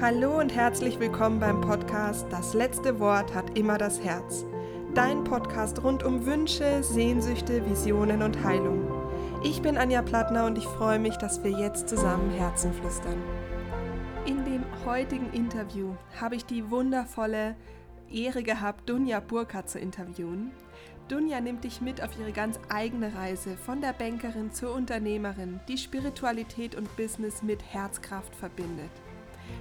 Hallo und herzlich willkommen beim Podcast Das letzte Wort hat immer das Herz. Dein Podcast rund um Wünsche, Sehnsüchte, Visionen und Heilung. Ich bin Anja Plattner und ich freue mich, dass wir jetzt zusammen Herzen flüstern. In dem heutigen Interview habe ich die wundervolle Ehre gehabt, Dunja Burka zu interviewen. Dunja nimmt dich mit auf ihre ganz eigene Reise von der Bankerin zur Unternehmerin, die Spiritualität und Business mit Herzkraft verbindet.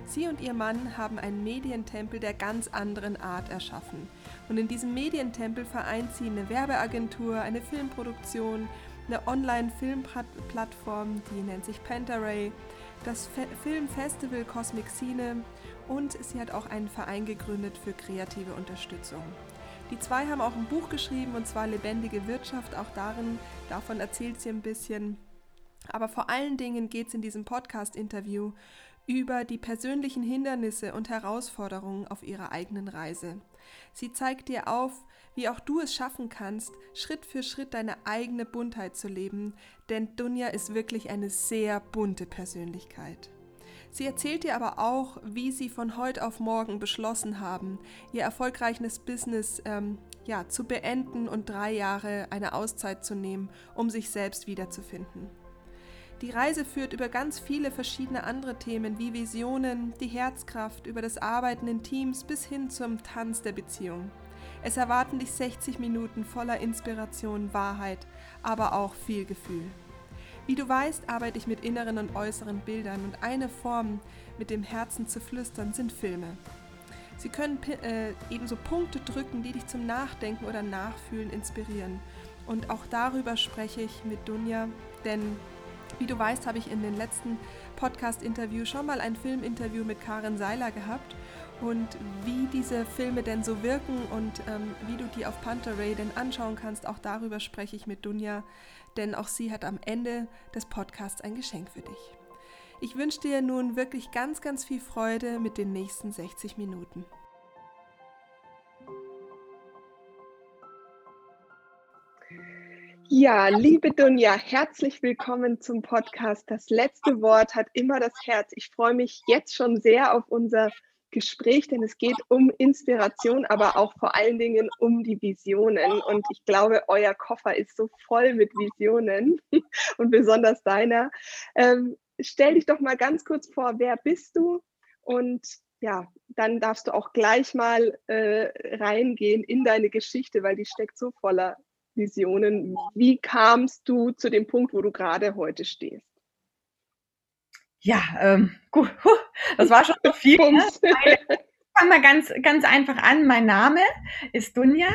Sie und ihr Mann haben einen Medientempel der ganz anderen Art erschaffen. Und in diesem Medientempel vereint sie eine Werbeagentur, eine Filmproduktion, eine Online-Filmplattform, die nennt sich Pentaray, das Fe Filmfestival Cosmic Cine und sie hat auch einen Verein gegründet für kreative Unterstützung. Die zwei haben auch ein Buch geschrieben und zwar Lebendige Wirtschaft. Auch darin, davon erzählt sie ein bisschen. Aber vor allen Dingen geht es in diesem Podcast-Interview über die persönlichen Hindernisse und Herausforderungen auf ihrer eigenen Reise. Sie zeigt dir auf, wie auch du es schaffen kannst, Schritt für Schritt deine eigene Buntheit zu leben, denn Dunja ist wirklich eine sehr bunte Persönlichkeit. Sie erzählt dir aber auch, wie sie von heute auf morgen beschlossen haben, ihr erfolgreiches Business ähm, ja, zu beenden und drei Jahre eine Auszeit zu nehmen, um sich selbst wiederzufinden. Die Reise führt über ganz viele verschiedene andere Themen wie Visionen, die Herzkraft, über das Arbeiten in Teams bis hin zum Tanz der Beziehung. Es erwarten dich 60 Minuten voller Inspiration, Wahrheit, aber auch viel Gefühl. Wie du weißt, arbeite ich mit inneren und äußeren Bildern und eine Form, mit dem Herzen zu flüstern, sind Filme. Sie können äh, ebenso Punkte drücken, die dich zum Nachdenken oder Nachfühlen inspirieren. Und auch darüber spreche ich mit Dunja, denn wie du weißt, habe ich in den letzten Podcast-Interviews schon mal ein Filminterview mit Karin Seiler gehabt und wie diese Filme denn so wirken und ähm, wie du die auf Panteray denn anschauen kannst, auch darüber spreche ich mit Dunja, denn auch sie hat am Ende des Podcasts ein Geschenk für dich. Ich wünsche dir nun wirklich ganz, ganz viel Freude mit den nächsten 60 Minuten. Ja, liebe Dunja, herzlich willkommen zum Podcast. Das letzte Wort hat immer das Herz. Ich freue mich jetzt schon sehr auf unser Gespräch, denn es geht um Inspiration, aber auch vor allen Dingen um die Visionen. Und ich glaube, euer Koffer ist so voll mit Visionen und besonders deiner. Ähm, stell dich doch mal ganz kurz vor, wer bist du? Und ja, dann darfst du auch gleich mal äh, reingehen in deine Geschichte, weil die steckt so voller Visionen. Wie kamst du zu dem Punkt, wo du gerade heute stehst? Ja, ähm, gut, das war schon so viel. Ne? Fangen wir ganz, ganz einfach an. Mein Name ist Dunja.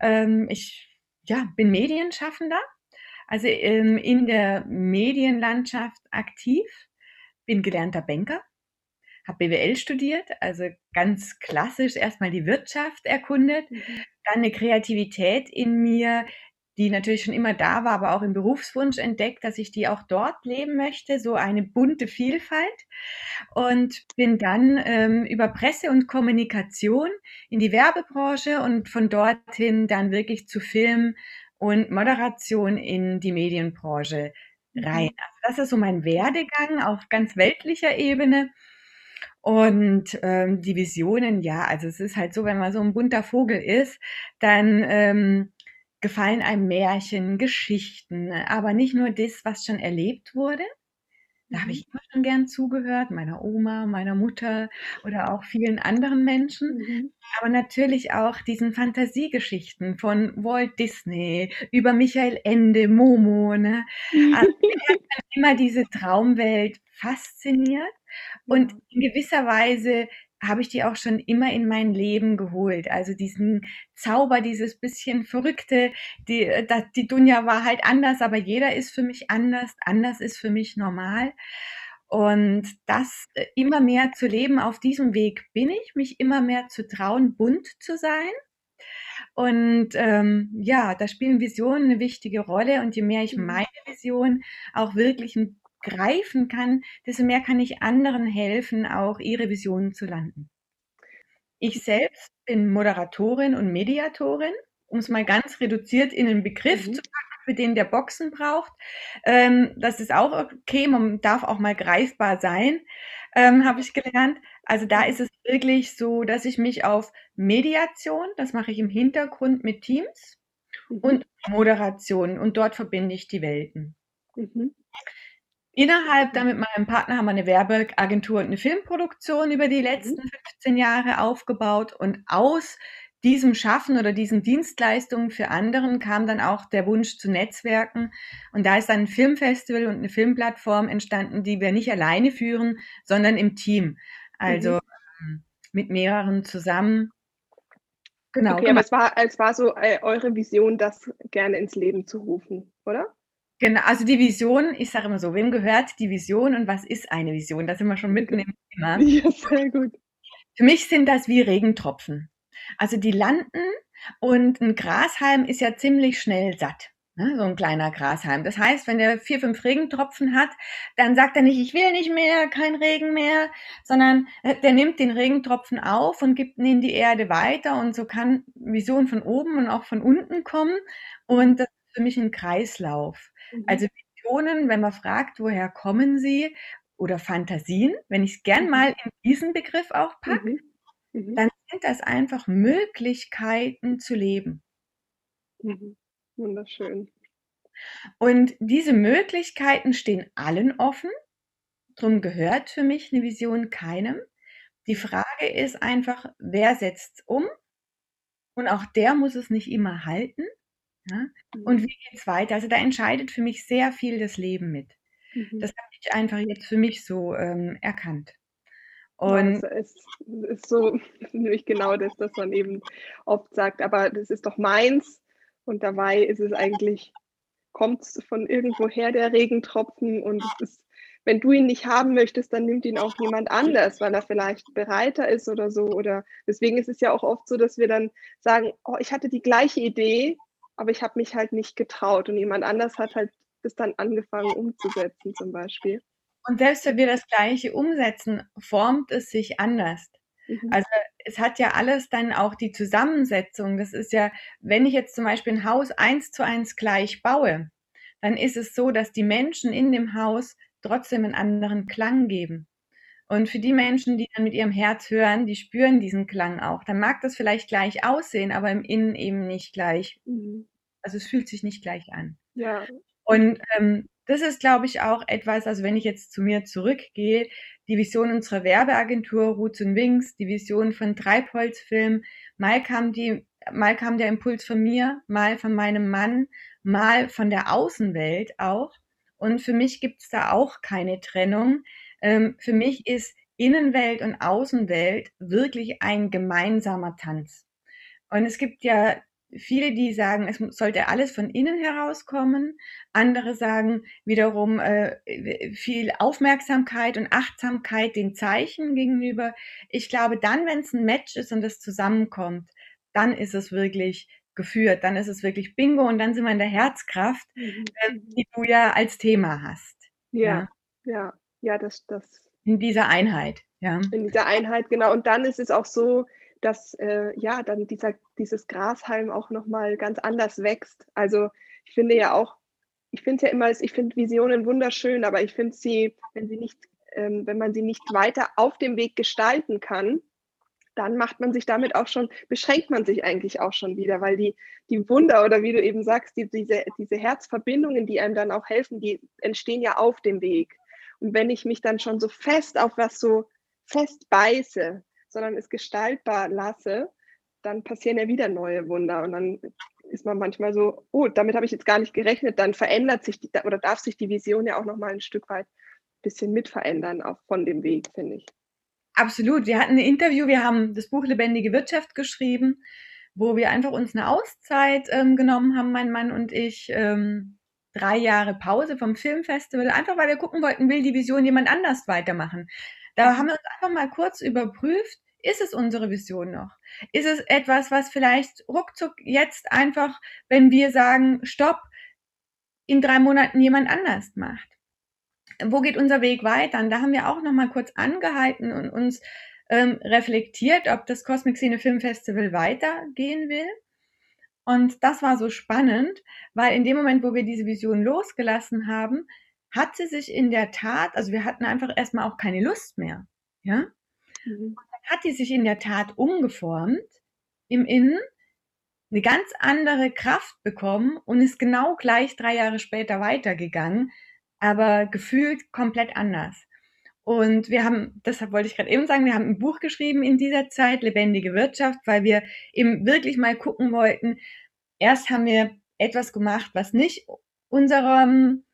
Ähm, ich ja, bin Medienschaffender, also ähm, in der Medienlandschaft aktiv, bin gelernter Banker, habe BWL studiert, also ganz klassisch erstmal die Wirtschaft erkundet, mhm. Dann eine Kreativität in mir, die natürlich schon immer da war, aber auch im Berufswunsch entdeckt, dass ich die auch dort leben möchte, so eine bunte Vielfalt. Und bin dann ähm, über Presse und Kommunikation in die Werbebranche und von dorthin dann wirklich zu Film und Moderation in die Medienbranche rein. Mhm. Also das ist so mein Werdegang auf ganz weltlicher Ebene. Und ähm, die Visionen, ja, also es ist halt so, wenn man so ein bunter Vogel ist, dann ähm, gefallen einem Märchen, Geschichten, aber nicht nur das, was schon erlebt wurde. Da habe mhm. ich immer schon gern zugehört, meiner Oma, meiner Mutter oder auch vielen anderen Menschen. Mhm. Aber natürlich auch diesen Fantasiegeschichten von Walt Disney über Michael Ende, Momo. Ne? Also mich hat immer diese Traumwelt fasziniert und in gewisser Weise habe ich die auch schon immer in mein Leben geholt. Also diesen Zauber, dieses bisschen Verrückte, die, äh, die Dunja war halt anders, aber jeder ist für mich anders, anders ist für mich normal. Und das äh, immer mehr zu leben, auf diesem Weg bin ich, mich immer mehr zu trauen, bunt zu sein. Und ähm, ja, da spielen Visionen eine wichtige Rolle. Und je mehr ich mhm. meine Vision auch wirklich ein greifen kann, desto mehr kann ich anderen helfen, auch ihre Visionen zu landen. Ich selbst bin Moderatorin und Mediatorin, um es mal ganz reduziert in einen Begriff mhm. zu packen für den, der Boxen braucht. Ähm, das ist auch okay, man darf auch mal greifbar sein, ähm, habe ich gelernt. Also da ist es wirklich so, dass ich mich auf Mediation, das mache ich im Hintergrund mit Teams, mhm. und Moderation und dort verbinde ich die Welten. Mhm. Innerhalb, da mit meinem Partner haben wir eine Werbeagentur und eine Filmproduktion über die letzten 15 mhm. Jahre aufgebaut und aus diesem Schaffen oder diesen Dienstleistungen für anderen kam dann auch der Wunsch zu Netzwerken. Und da ist dann ein Filmfestival und eine Filmplattform entstanden, die wir nicht alleine führen, sondern im Team. Also mhm. Ähm, mit mehreren zusammen. Genau. Okay, aber es war, es war so äh, eure Vision, das gerne ins Leben zu rufen, oder? Genau, also die Vision, ich sage immer so, wem gehört die Vision und was ist eine Vision? Da sind wir schon mitten im Thema. Ja, sehr gut. Für mich sind das wie Regentropfen. Also die landen und ein Grashalm ist ja ziemlich schnell satt. Ne, so ein kleiner Grashalm. Das heißt, wenn der vier, fünf Regentropfen hat, dann sagt er nicht, ich will nicht mehr, kein Regen mehr, sondern äh, der nimmt den Regentropfen auf und gibt ihn in die Erde weiter und so kann Vision von oben und auch von unten kommen und das ist für mich ein Kreislauf. Mhm. Also Visionen, wenn man fragt, woher kommen sie oder Fantasien, wenn ich es gern mhm. mal in diesen Begriff auch packe, mhm. mhm. dann sind das einfach Möglichkeiten zu leben. Mhm. Wunderschön. Und diese Möglichkeiten stehen allen offen. Drum gehört für mich eine Vision keinem. Die Frage ist einfach, wer setzt um? Und auch der muss es nicht immer halten. Ja? Und mhm. wie geht es weiter? Also da entscheidet für mich sehr viel das Leben mit. Mhm. Das habe ich einfach jetzt für mich so ähm, erkannt. Und ja, es ist so nämlich genau das, was man eben oft sagt, aber das ist doch meins. Und dabei ist es eigentlich, kommt es von irgendwoher der Regentropfen und es ist, wenn du ihn nicht haben möchtest, dann nimmt ihn auch jemand anders, weil er vielleicht bereiter ist oder so. Oder deswegen ist es ja auch oft so, dass wir dann sagen, oh, ich hatte die gleiche Idee, aber ich habe mich halt nicht getraut und jemand anders hat halt das dann angefangen umzusetzen zum Beispiel. Und selbst wenn wir das Gleiche umsetzen, formt es sich anders. Mhm. Also es hat ja alles dann auch die Zusammensetzung. Das ist ja, wenn ich jetzt zum Beispiel ein Haus eins zu eins gleich baue, dann ist es so, dass die Menschen in dem Haus trotzdem einen anderen Klang geben. Und für die Menschen, die dann mit ihrem Herz hören, die spüren diesen Klang auch. Dann mag das vielleicht gleich aussehen, aber im Innen eben nicht gleich. Mhm. Also es fühlt sich nicht gleich an. Ja. Und ähm, das ist, glaube ich, auch etwas, also wenn ich jetzt zu mir zurückgehe, die Vision unserer Werbeagentur Roots und Wings, die Vision von Treibholzfilm, mal kam die, mal kam der Impuls von mir, mal von meinem Mann, mal von der Außenwelt auch. Und für mich gibt es da auch keine Trennung. Ähm, für mich ist Innenwelt und Außenwelt wirklich ein gemeinsamer Tanz. Und es gibt ja viele, die sagen, es sollte alles von innen herauskommen. Andere sagen wiederum äh, viel Aufmerksamkeit und Achtsamkeit den Zeichen gegenüber. Ich glaube, dann, wenn es ein Match ist und es zusammenkommt, dann ist es wirklich geführt, dann ist es wirklich Bingo und dann sind wir in der Herzkraft, mhm. äh, die du ja als Thema hast. Ja, ja, ja, ja das, das. In dieser Einheit, ja. In dieser Einheit, genau. Und dann ist es auch so, dass äh, ja dann dieser, dieses Grashalm auch nochmal ganz anders wächst. Also ich finde ja auch, ich finde ja immer, ich finde Visionen wunderschön, aber ich finde sie, wenn sie nicht, ähm, wenn man sie nicht weiter auf dem Weg gestalten kann, dann macht man sich damit auch schon, beschränkt man sich eigentlich auch schon wieder, weil die, die Wunder oder wie du eben sagst, die, diese, diese Herzverbindungen, die einem dann auch helfen, die entstehen ja auf dem Weg. Und wenn ich mich dann schon so fest auf was so fest beiße, sondern es gestaltbar lasse, dann passieren ja wieder neue Wunder und dann ist man manchmal so, oh, damit habe ich jetzt gar nicht gerechnet, dann verändert sich die, oder darf sich die Vision ja auch noch mal ein Stück weit ein bisschen mit verändern, auch von dem Weg, finde ich. Absolut. Wir hatten ein Interview, wir haben das Buch Lebendige Wirtschaft geschrieben, wo wir einfach uns eine Auszeit ähm, genommen haben, mein Mann und ich. Ähm, drei Jahre Pause vom Filmfestival, einfach weil wir gucken wollten, will die Vision jemand anders weitermachen. Da haben wir uns einfach mal kurz überprüft, ist es unsere Vision noch? Ist es etwas, was vielleicht ruckzuck jetzt einfach, wenn wir sagen, stopp, in drei Monaten jemand anders macht? Wo geht unser Weg weiter? Und da haben wir auch noch mal kurz angehalten und uns ähm, reflektiert, ob das Cosmic Scene Film Festival weitergehen will. Und das war so spannend, weil in dem Moment, wo wir diese Vision losgelassen haben, hat sie sich in der Tat, also wir hatten einfach erstmal auch keine Lust mehr. Ja? Mhm. Hat die sich in der Tat umgeformt im Innen, eine ganz andere Kraft bekommen und ist genau gleich drei Jahre später weitergegangen, aber gefühlt komplett anders. Und wir haben, deshalb wollte ich gerade eben sagen, wir haben ein Buch geschrieben in dieser Zeit, Lebendige Wirtschaft, weil wir eben wirklich mal gucken wollten. Erst haben wir etwas gemacht, was nicht unserem,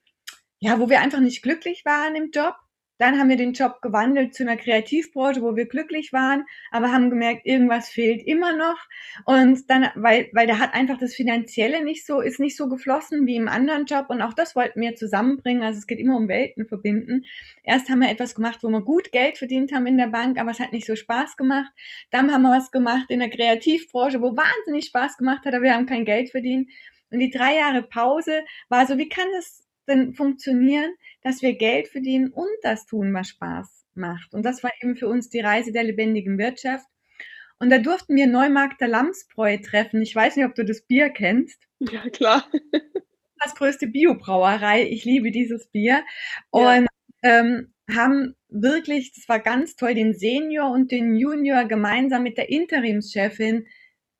ja, wo wir einfach nicht glücklich waren im Job. Dann haben wir den Job gewandelt zu einer Kreativbranche, wo wir glücklich waren, aber haben gemerkt, irgendwas fehlt immer noch. Und dann, weil, weil der hat einfach das Finanzielle nicht so, ist nicht so geflossen wie im anderen Job. Und auch das wollten wir zusammenbringen. Also es geht immer um Welten verbinden. Erst haben wir etwas gemacht, wo wir gut Geld verdient haben in der Bank, aber es hat nicht so Spaß gemacht. Dann haben wir was gemacht in der Kreativbranche, wo wahnsinnig Spaß gemacht hat, aber wir haben kein Geld verdient. Und die drei Jahre Pause war so, wie kann das denn funktionieren, dass wir Geld verdienen und das tun, was Spaß macht. Und das war eben für uns die Reise der lebendigen Wirtschaft. Und da durften wir Neumarkter Lamsbräu treffen. Ich weiß nicht, ob du das Bier kennst. Ja, klar. Das größte Biobrauerei. Ich liebe dieses Bier. Und ja. ähm, haben wirklich, das war ganz toll, den Senior und den Junior gemeinsam mit der Interimschefin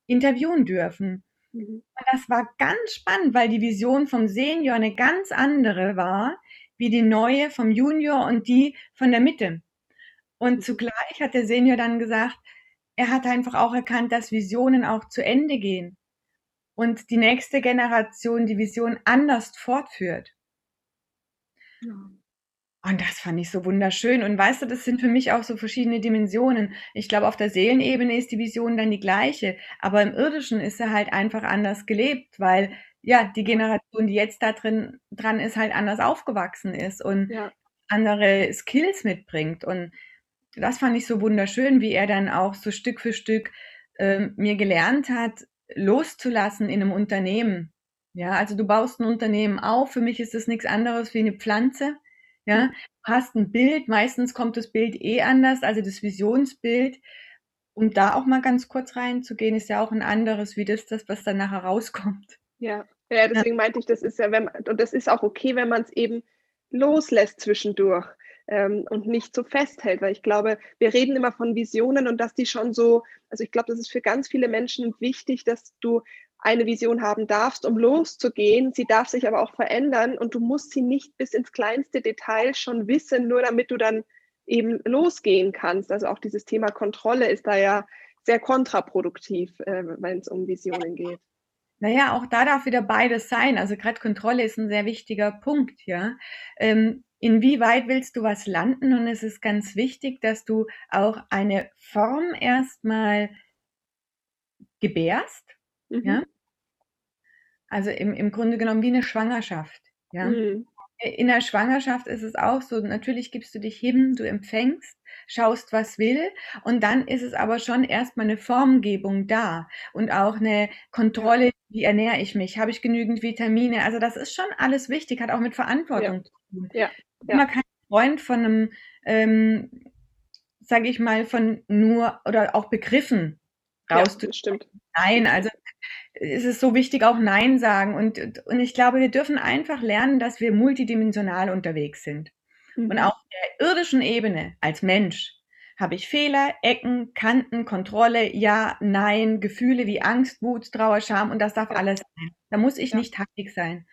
interviewen dürfen. Mhm. Und das war ganz spannend, weil die Vision vom Senior eine ganz andere war, wie die neue vom Junior und die von der Mitte. Und mhm. zugleich hat der Senior dann gesagt, er hat einfach auch erkannt, dass Visionen auch zu Ende gehen und die nächste Generation die Vision anders fortführt. Ja. Und das fand ich so wunderschön. Und weißt du, das sind für mich auch so verschiedene Dimensionen. Ich glaube, auf der Seelenebene ist die Vision dann die gleiche, aber im irdischen ist er halt einfach anders gelebt, weil ja, die Generation, die jetzt da drin dran ist, halt anders aufgewachsen ist und ja. andere Skills mitbringt. Und das fand ich so wunderschön, wie er dann auch so Stück für Stück äh, mir gelernt hat, loszulassen in einem Unternehmen. Ja, also du baust ein Unternehmen auf. Für mich ist das nichts anderes wie eine Pflanze ja, hast ein Bild, meistens kommt das Bild eh anders, also das Visionsbild. Um da auch mal ganz kurz reinzugehen, ist ja auch ein anderes wie das, das was dann nachher rauskommt. Ja, ja deswegen ja. meinte ich, das ist ja, wenn man, und das ist auch okay, wenn man es eben loslässt zwischendurch ähm, und nicht so festhält, weil ich glaube, wir reden immer von Visionen und dass die schon so, also ich glaube, das ist für ganz viele Menschen wichtig, dass du eine Vision haben darfst, um loszugehen. Sie darf sich aber auch verändern und du musst sie nicht bis ins kleinste Detail schon wissen, nur damit du dann eben losgehen kannst. Also auch dieses Thema Kontrolle ist da ja sehr kontraproduktiv, äh, wenn es um Visionen geht. Naja, auch da darf wieder beides sein. Also gerade Kontrolle ist ein sehr wichtiger Punkt, ja. Ähm, inwieweit willst du was landen? Und es ist ganz wichtig, dass du auch eine Form erstmal gebärst, Mhm. Ja? Also im, im Grunde genommen wie eine Schwangerschaft. Ja? Mhm. In der Schwangerschaft ist es auch so, natürlich gibst du dich hin, du empfängst, schaust, was will, und dann ist es aber schon erstmal eine Formgebung da und auch eine Kontrolle, wie ernähre ich mich, habe ich genügend Vitamine, also das ist schon alles wichtig, hat auch mit Verantwortung ja. zu tun. Ja. Ich bin immer kein Freund von einem, ähm, sage ich mal, von nur oder auch Begriffen rauszustimmen. Ja, Nein, also ist es so wichtig, auch Nein sagen. Und, und ich glaube, wir dürfen einfach lernen, dass wir multidimensional unterwegs sind. Mhm. Und auf der irdischen Ebene als Mensch habe ich Fehler, Ecken, Kanten, Kontrolle, Ja, Nein, Gefühle wie Angst, Wut, Trauer, Scham und das darf ja. alles sein. Da muss ich ja. nicht taktik sein.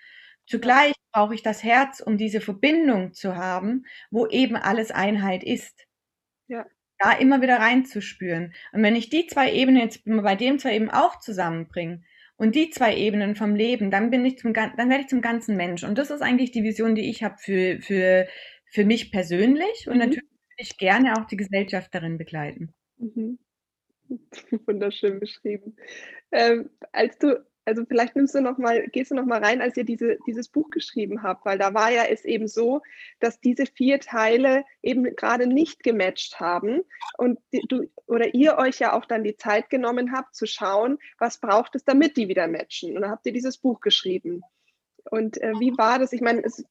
Zugleich brauche ich das Herz, um diese Verbindung zu haben, wo eben alles Einheit ist. Da immer wieder reinzuspüren. Und wenn ich die zwei Ebenen jetzt bei dem zwei eben auch zusammenbringe, und die zwei Ebenen vom Leben, dann bin ich zum, dann werde ich zum ganzen Mensch. Und das ist eigentlich die Vision, die ich habe für, für, für mich persönlich. Und mhm. natürlich würde ich gerne auch die Gesellschaft darin begleiten. Mhm. Wunderschön beschrieben. Ähm, als du also vielleicht nimmst du noch mal, gehst du noch mal rein, als ihr diese, dieses Buch geschrieben habt, weil da war ja es eben so, dass diese vier Teile eben gerade nicht gematcht haben und du oder ihr euch ja auch dann die Zeit genommen habt zu schauen, was braucht es, damit die wieder matchen. Und dann habt ihr dieses Buch geschrieben. Und äh, wie war das? Ich meine, es,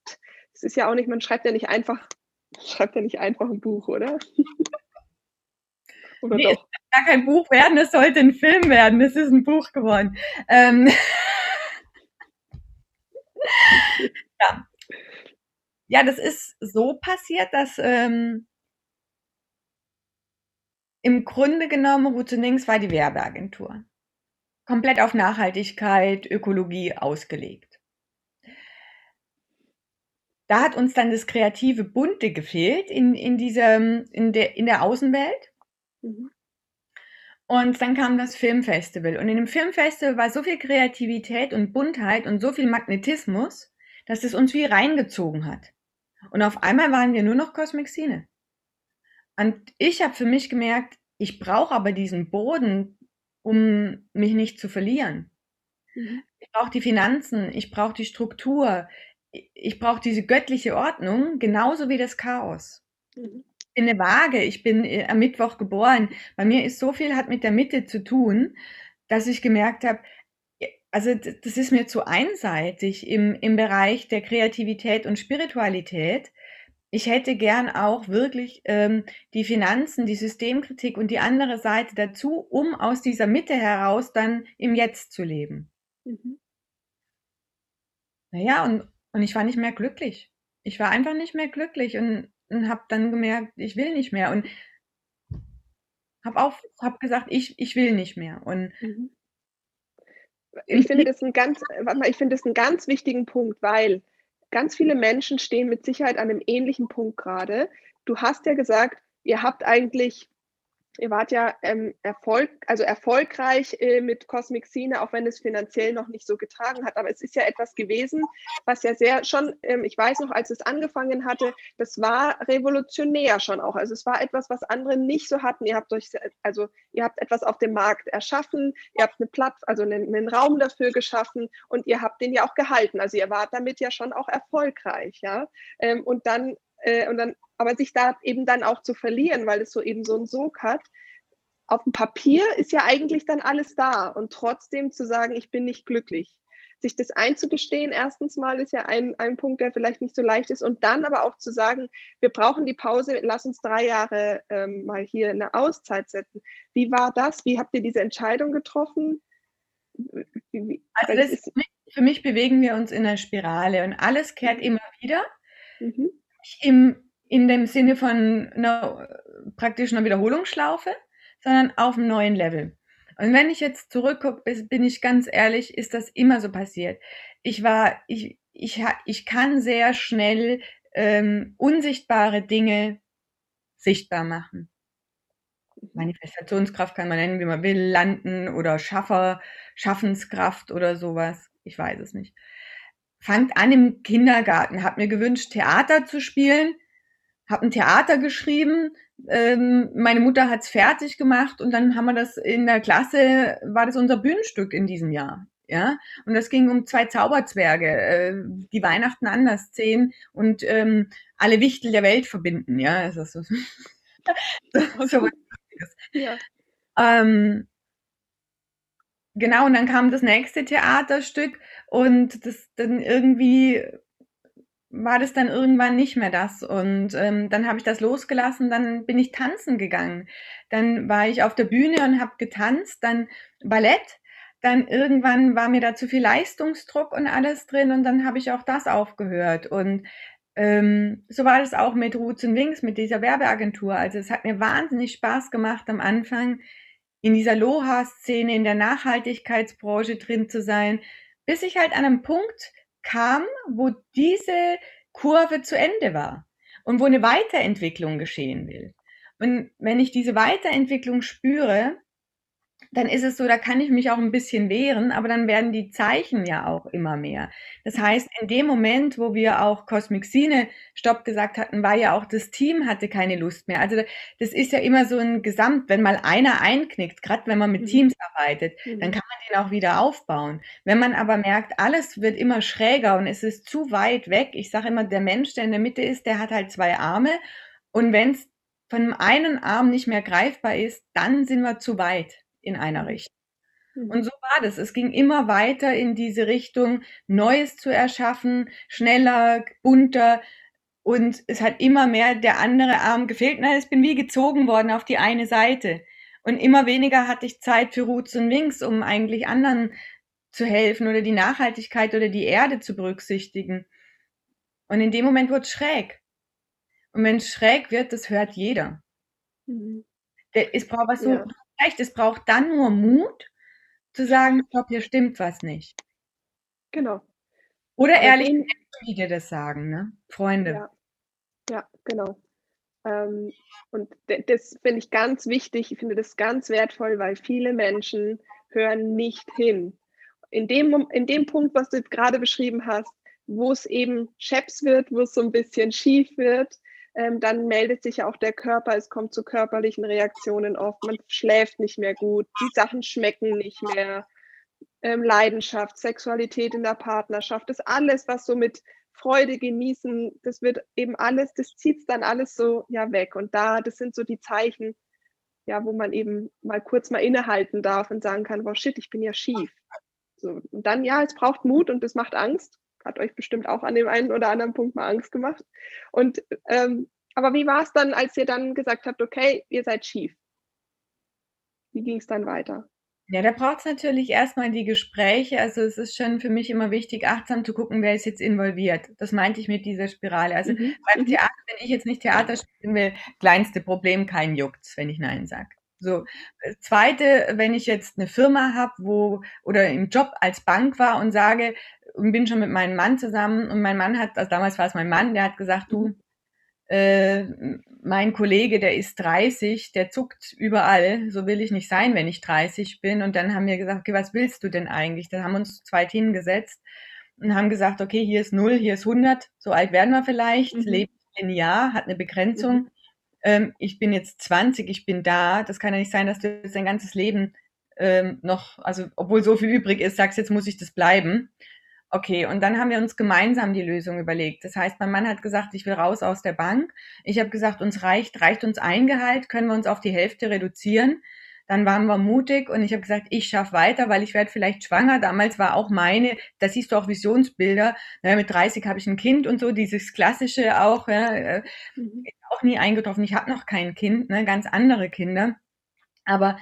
es, ist ja auch nicht, man schreibt ja nicht einfach, schreibt ja nicht einfach ein Buch, oder? Oder nee, doch? gar kein Buch werden, es sollte ein Film werden. Es ist ein Buch geworden. Ähm ja. ja, das ist so passiert, dass ähm, im Grunde genommen Route Links war die Werbeagentur. Komplett auf Nachhaltigkeit, Ökologie ausgelegt. Da hat uns dann das kreative Bunte gefehlt in, in, diesem, in, der, in der Außenwelt. Mhm. Und dann kam das Filmfestival. Und in dem Filmfestival war so viel Kreativität und Buntheit und so viel Magnetismus, dass es uns wie reingezogen hat. Und auf einmal waren wir nur noch Cosmic Scene. Und ich habe für mich gemerkt, ich brauche aber diesen Boden, um mich nicht zu verlieren. Mhm. Ich brauche die Finanzen, ich brauche die Struktur, ich brauche diese göttliche Ordnung, genauso wie das Chaos. Mhm. Ich bin eine Waage, ich bin äh, am Mittwoch geboren. Bei mir ist so viel, hat mit der Mitte zu tun, dass ich gemerkt habe, äh, also das ist mir zu einseitig im, im Bereich der Kreativität und Spiritualität. Ich hätte gern auch wirklich ähm, die Finanzen, die Systemkritik und die andere Seite dazu, um aus dieser Mitte heraus dann im Jetzt zu leben. Mhm. Naja, und, und ich war nicht mehr glücklich. Ich war einfach nicht mehr glücklich und, und habe dann gemerkt, ich will nicht mehr. Und habe auch hab gesagt, ich, ich will nicht mehr. Und mhm. ich finde das ein ganz, ich finde das einen ganz wichtigen Punkt, weil ganz viele Menschen stehen mit Sicherheit an einem ähnlichen Punkt gerade. Du hast ja gesagt, ihr habt eigentlich Ihr wart ja ähm, Erfolg, also erfolgreich äh, mit Cosmic Scene, auch wenn es finanziell noch nicht so getragen hat. Aber es ist ja etwas gewesen, was ja sehr schon, ähm, ich weiß noch, als es angefangen hatte, das war revolutionär schon auch. Also es war etwas, was andere nicht so hatten. Ihr habt euch, also ihr habt etwas auf dem Markt erschaffen, ihr habt eine Plattform, also einen, einen Raum dafür geschaffen und ihr habt den ja auch gehalten. Also ihr wart damit ja schon auch erfolgreich, ja. Ähm, und dann äh, und dann, aber sich da eben dann auch zu verlieren, weil es so eben so einen Sog hat. Auf dem Papier ist ja eigentlich dann alles da und trotzdem zu sagen, ich bin nicht glücklich. Sich das einzugestehen, erstens mal, ist ja ein, ein Punkt, der vielleicht nicht so leicht ist. Und dann aber auch zu sagen, wir brauchen die Pause, lass uns drei Jahre ähm, mal hier eine Auszeit setzen. Wie war das? Wie habt ihr diese Entscheidung getroffen? Wie, also das, für mich bewegen wir uns in einer Spirale und alles kehrt mhm. immer wieder. Mhm im, in dem Sinne von einer, praktisch einer Wiederholungsschlaufe, sondern auf einem neuen Level. Und wenn ich jetzt zurückgucke, bin ich ganz ehrlich, ist das immer so passiert. Ich war, ich, ich, ich kann sehr schnell ähm, unsichtbare Dinge sichtbar machen. Manifestationskraft kann man nennen, wie man will, landen oder Schaffer, Schaffenskraft oder sowas. Ich weiß es nicht fangt an im Kindergarten, hab mir gewünscht, Theater zu spielen, hab ein Theater geschrieben, ähm, meine Mutter hat's fertig gemacht und dann haben wir das in der Klasse, war das unser Bühnenstück in diesem Jahr. Ja, und das ging um zwei Zauberzwerge, äh, die Weihnachten anders sehen und ähm, alle Wichtel der Welt verbinden. Ja, das ist so, so, so was ja. Ähm, genau, und dann kam das nächste Theaterstück und das dann irgendwie war das dann irgendwann nicht mehr das. Und ähm, dann habe ich das losgelassen, dann bin ich tanzen gegangen. Dann war ich auf der Bühne und habe getanzt, dann Ballett. Dann irgendwann war mir da zu viel Leistungsdruck und alles drin und dann habe ich auch das aufgehört. Und ähm, so war das auch mit Roots and Wings, mit dieser Werbeagentur. Also es hat mir wahnsinnig Spaß gemacht am Anfang in dieser Loha-Szene, in der Nachhaltigkeitsbranche drin zu sein, bis ich halt an einem Punkt kam, wo diese Kurve zu Ende war und wo eine Weiterentwicklung geschehen will. Und wenn ich diese Weiterentwicklung spüre, dann ist es so, da kann ich mich auch ein bisschen wehren, aber dann werden die Zeichen ja auch immer mehr. Das heißt, in dem Moment, wo wir auch Cosmic Sine Stopp gesagt hatten, war ja auch das Team hatte keine Lust mehr. Also das ist ja immer so ein Gesamt, wenn mal einer einknickt, gerade wenn man mit mhm. Teams arbeitet, mhm. dann kann man den auch wieder aufbauen. Wenn man aber merkt, alles wird immer schräger und es ist zu weit weg, ich sage immer, der Mensch, der in der Mitte ist, der hat halt zwei Arme und wenn es von einem Arm nicht mehr greifbar ist, dann sind wir zu weit in einer Richtung. Und mhm. so war das. Es ging immer weiter in diese Richtung, Neues zu erschaffen, schneller, bunter. Und es hat immer mehr der andere Arm gefehlt. Na, ich bin wie gezogen worden auf die eine Seite. Und immer weniger hatte ich Zeit für Roots und Wings, um eigentlich anderen zu helfen oder die Nachhaltigkeit oder die Erde zu berücksichtigen. Und in dem Moment wird es schräg. Und wenn es schräg wird, das hört jeder. Mhm. es braucht was ja. Recht, es braucht dann nur Mut zu sagen, stopp, hier stimmt was nicht. Genau. Oder Aber ehrlich, den, wie dir das sagen, ne? Freunde. Ja, ja genau. Ähm, und das finde ich ganz wichtig, ich finde das ganz wertvoll, weil viele Menschen hören nicht hin. In dem, in dem Punkt, was du gerade beschrieben hast, wo es eben scheps wird, wo es so ein bisschen schief wird, ähm, dann meldet sich auch der Körper, es kommt zu körperlichen Reaktionen oft, man schläft nicht mehr gut, die Sachen schmecken nicht mehr, ähm, Leidenschaft, Sexualität in der Partnerschaft, das alles, was so mit Freude genießen, das wird eben alles, das zieht dann alles so ja weg. Und da, das sind so die Zeichen, ja, wo man eben mal kurz mal innehalten darf und sagen kann, wow, shit, ich bin ja schief. So, und dann, ja, es braucht Mut und es macht Angst. Hat euch bestimmt auch an dem einen oder anderen Punkt mal Angst gemacht. Und ähm, aber wie war es dann, als ihr dann gesagt habt, okay, ihr seid schief? Wie ging es dann weiter? Ja, da braucht es natürlich erstmal die Gespräche. Also es ist schon für mich immer wichtig, achtsam zu gucken, wer ist jetzt involviert. Das meinte ich mit dieser Spirale. Also mhm. beim mhm. Theater, wenn ich jetzt nicht Theater spielen will, kleinste Problem, kein juckt's, wenn ich Nein sage. So, zweite, wenn ich jetzt eine Firma habe, wo oder im Job als Bank war und sage bin schon mit meinem Mann zusammen und mein Mann hat, also damals war es mein Mann, der hat gesagt, du, äh, mein Kollege, der ist 30, der zuckt überall, so will ich nicht sein, wenn ich 30 bin. Und dann haben wir gesagt, okay, was willst du denn eigentlich? Dann haben wir uns zwei hingesetzt und haben gesagt, okay, hier ist 0, hier ist 100, so alt werden wir vielleicht, mhm. lebt linear, hat eine Begrenzung. Mhm ähm, ich bin jetzt 20, ich bin da, das kann ja nicht sein, dass du jetzt dein ganzes Leben ähm, noch, also obwohl so viel übrig ist, sagst, jetzt muss ich das bleiben. Okay, und dann haben wir uns gemeinsam die Lösung überlegt. Das heißt, mein Mann hat gesagt, ich will raus aus der Bank. Ich habe gesagt, uns reicht, reicht uns ein Gehalt, können wir uns auf die Hälfte reduzieren. Dann waren wir mutig und ich habe gesagt, ich schaffe weiter, weil ich werde vielleicht schwanger. Damals war auch meine, da siehst du auch Visionsbilder. Naja, mit 30 habe ich ein Kind und so, dieses klassische auch, ja, äh, mhm. auch nie eingetroffen. Ich habe noch kein Kind, ne, ganz andere Kinder. Aber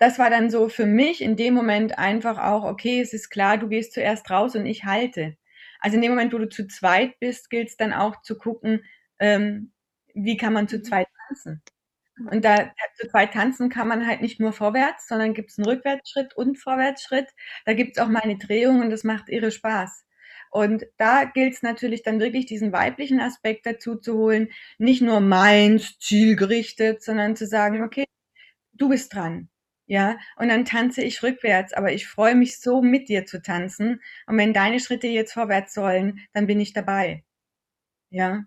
das war dann so für mich in dem Moment einfach auch, okay, es ist klar, du gehst zuerst raus und ich halte. Also in dem Moment, wo du zu zweit bist, gilt es dann auch zu gucken, ähm, wie kann man zu mhm. zweit tanzen. Und da zu zweit tanzen kann man halt nicht nur vorwärts, sondern gibt es einen Rückwärtsschritt und Vorwärtsschritt. Da gibt es auch mal eine Drehung und das macht irre Spaß. Und da gilt es natürlich dann wirklich diesen weiblichen Aspekt dazu zu holen, nicht nur meins, zielgerichtet, sondern zu sagen, okay, du bist dran. Ja, und dann tanze ich rückwärts, aber ich freue mich so, mit dir zu tanzen. Und wenn deine Schritte jetzt vorwärts sollen, dann bin ich dabei. Ja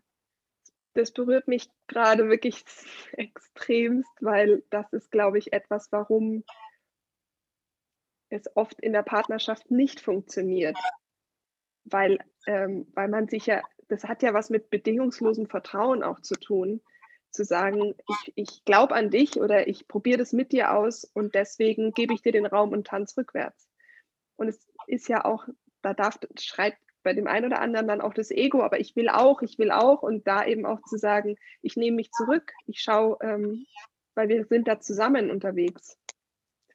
das berührt mich gerade wirklich extremst, weil das ist, glaube ich, etwas, warum es oft in der Partnerschaft nicht funktioniert. Weil, ähm, weil man sich ja, das hat ja was mit bedingungslosem Vertrauen auch zu tun, zu sagen, ich, ich glaube an dich oder ich probiere das mit dir aus und deswegen gebe ich dir den Raum und tanz rückwärts. Und es ist ja auch, da darf, schreit bei dem einen oder anderen dann auch das Ego, aber ich will auch, ich will auch und da eben auch zu sagen, ich nehme mich zurück, ich schaue, ähm, weil wir sind da zusammen unterwegs.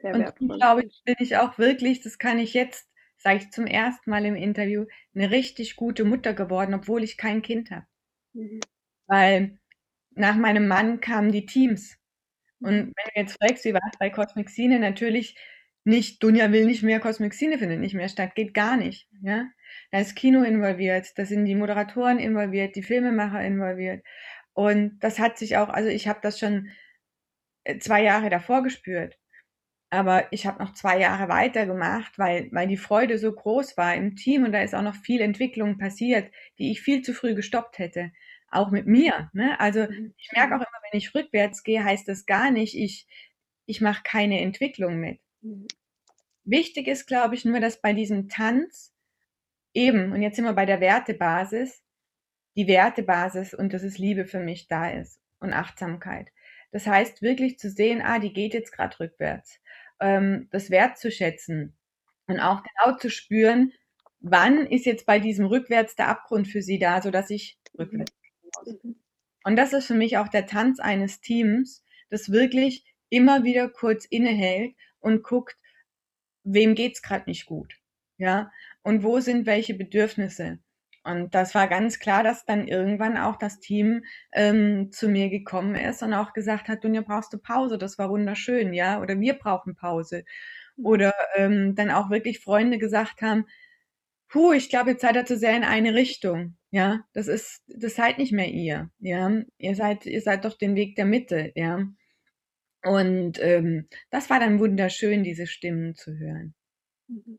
Sehr und wertvoll. glaube ich, bin ich auch wirklich, das kann ich jetzt, sage ich zum ersten Mal im Interview, eine richtig gute Mutter geworden, obwohl ich kein Kind habe. Mhm. Weil nach meinem Mann kamen die Teams. Und wenn du jetzt fragst, wie war es bei Cosmic Scene, natürlich nicht, Dunja will nicht mehr Cosmic Scene findet nicht mehr statt, geht gar nicht. Ja? Da ist Kino involviert, da sind die Moderatoren involviert, die Filmemacher involviert. Und das hat sich auch, also ich habe das schon äh, zwei Jahre davor gespürt. Aber ich habe noch zwei Jahre weitergemacht, weil, weil die Freude so groß war im Team und da ist auch noch viel Entwicklung passiert, die ich viel zu früh gestoppt hätte. Auch mit mir. Ne? Also mhm. ich merke auch immer, wenn ich rückwärts gehe, heißt das gar nicht, ich, ich mache keine Entwicklung mit. Mhm. Wichtig ist, glaube ich, nur, dass bei diesem Tanz eben, und jetzt sind wir bei der Wertebasis, die Wertebasis und das ist Liebe für mich da ist und Achtsamkeit. Das heißt wirklich zu sehen, ah, die geht jetzt gerade rückwärts, ähm, das wertzuschätzen und auch genau zu spüren, wann ist jetzt bei diesem rückwärts der Abgrund für sie da, sodass ich rückwärts. Und das ist für mich auch der Tanz eines Teams, das wirklich immer wieder kurz innehält und guckt, wem geht's gerade nicht gut, ja, und wo sind welche Bedürfnisse. Und das war ganz klar, dass dann irgendwann auch das Team ähm, zu mir gekommen ist und auch gesagt hat, Dunja, brauchst du Pause? Das war wunderschön, ja, oder wir brauchen Pause. Mhm. Oder ähm, dann auch wirklich Freunde gesagt haben, puh, ich glaube, jetzt seid ihr zu sehr in eine Richtung. Ja, das ist, das seid nicht mehr ihr. Ja, ihr seid, ihr seid doch den Weg der Mitte. Ja, und ähm, das war dann wunderschön, diese Stimmen zu hören. Mhm.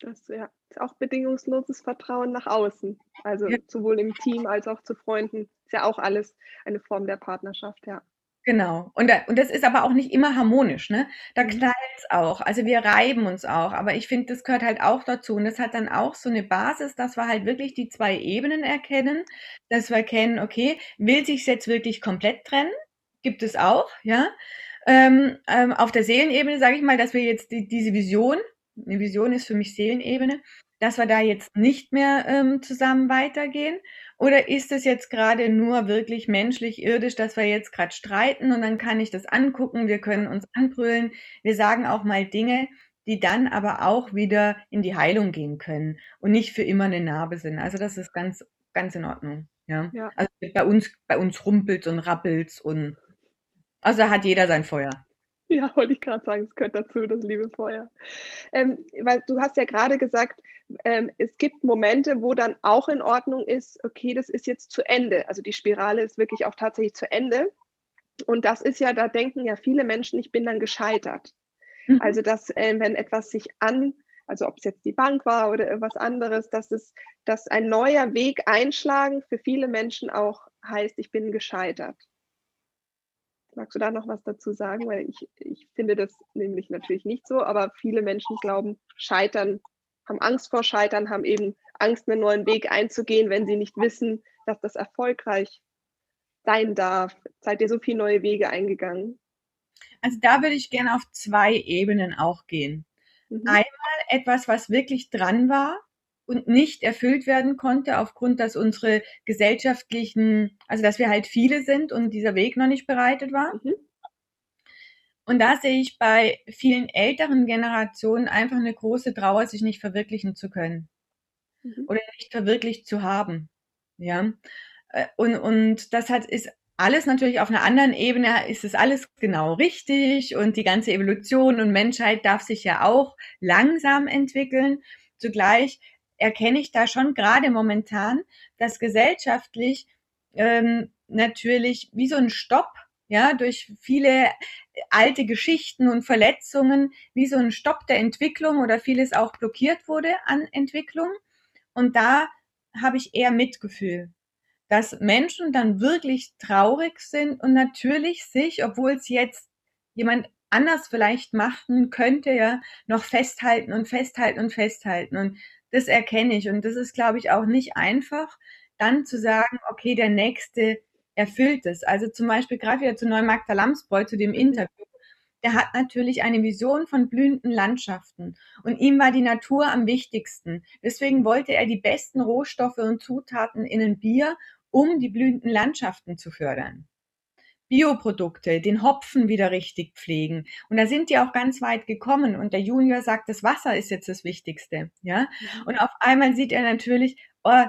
Das ja, ist auch bedingungsloses Vertrauen nach außen. Also ja. sowohl im Team als auch zu Freunden. Ist ja auch alles eine Form der Partnerschaft, ja. Genau. Und, da, und das ist aber auch nicht immer harmonisch, ne? Da mhm. knallt es auch. Also wir reiben uns auch. Aber ich finde, das gehört halt auch dazu. Und das hat dann auch so eine Basis, dass wir halt wirklich die zwei Ebenen erkennen. Dass wir erkennen, okay, will sich jetzt wirklich komplett trennen? Gibt es auch, ja? Ähm, ähm, auf der Seelenebene sage ich mal, dass wir jetzt die, diese Vision, eine Vision ist für mich Seelenebene, dass wir da jetzt nicht mehr ähm, zusammen weitergehen? Oder ist es jetzt gerade nur wirklich menschlich, irdisch, dass wir jetzt gerade streiten und dann kann ich das angucken, wir können uns anbrüllen, wir sagen auch mal Dinge, die dann aber auch wieder in die Heilung gehen können und nicht für immer eine Narbe sind. Also das ist ganz, ganz in Ordnung. Ja. ja. Also bei uns, bei uns rumpelt und rappelt und also hat jeder sein Feuer. Ja, wollte ich gerade sagen, es gehört dazu, das liebe Feuer. Ähm, weil du hast ja gerade gesagt, ähm, es gibt Momente, wo dann auch in Ordnung ist, okay, das ist jetzt zu Ende. Also die Spirale ist wirklich auch tatsächlich zu Ende. Und das ist ja, da denken ja viele Menschen, ich bin dann gescheitert. Mhm. Also, dass äh, wenn etwas sich an, also ob es jetzt die Bank war oder irgendwas anderes, dass es, dass ein neuer Weg einschlagen für viele Menschen auch heißt, ich bin gescheitert. Magst du da noch was dazu sagen? Weil ich, ich finde das nämlich natürlich nicht so, aber viele Menschen glauben, Scheitern, haben Angst vor Scheitern, haben eben Angst, einen neuen Weg einzugehen, wenn sie nicht wissen, dass das erfolgreich sein darf. Seid ihr so viele neue Wege eingegangen? Also da würde ich gerne auf zwei Ebenen auch gehen. Mhm. Einmal etwas, was wirklich dran war, und nicht erfüllt werden konnte, aufgrund, dass unsere gesellschaftlichen, also dass wir halt viele sind und dieser Weg noch nicht bereitet war. Mhm. Und da sehe ich bei vielen älteren Generationen einfach eine große Trauer, sich nicht verwirklichen zu können mhm. oder nicht verwirklicht zu haben. Ja. Äh, und, und das hat, ist alles natürlich auf einer anderen Ebene, ist es alles genau richtig und die ganze Evolution und Menschheit darf sich ja auch langsam entwickeln. Zugleich erkenne ich da schon gerade momentan, dass gesellschaftlich ähm, natürlich wie so ein Stopp, ja, durch viele alte Geschichten und Verletzungen, wie so ein Stopp der Entwicklung oder vieles auch blockiert wurde an Entwicklung. Und da habe ich eher Mitgefühl, dass Menschen dann wirklich traurig sind und natürlich sich, obwohl es jetzt jemand anders vielleicht machen könnte, ja, noch festhalten und festhalten und festhalten. Und das erkenne ich. Und das ist, glaube ich, auch nicht einfach, dann zu sagen, okay, der nächste erfüllt es. Also zum Beispiel gerade wieder zu Neumagda Lamsbräu, zu dem Interview. Der hat natürlich eine Vision von blühenden Landschaften. Und ihm war die Natur am wichtigsten. Deswegen wollte er die besten Rohstoffe und Zutaten in ein Bier, um die blühenden Landschaften zu fördern. Bioprodukte, den Hopfen wieder richtig pflegen. Und da sind die auch ganz weit gekommen. Und der Junior sagt, das Wasser ist jetzt das Wichtigste. Ja. Mhm. Und auf einmal sieht er natürlich, oh,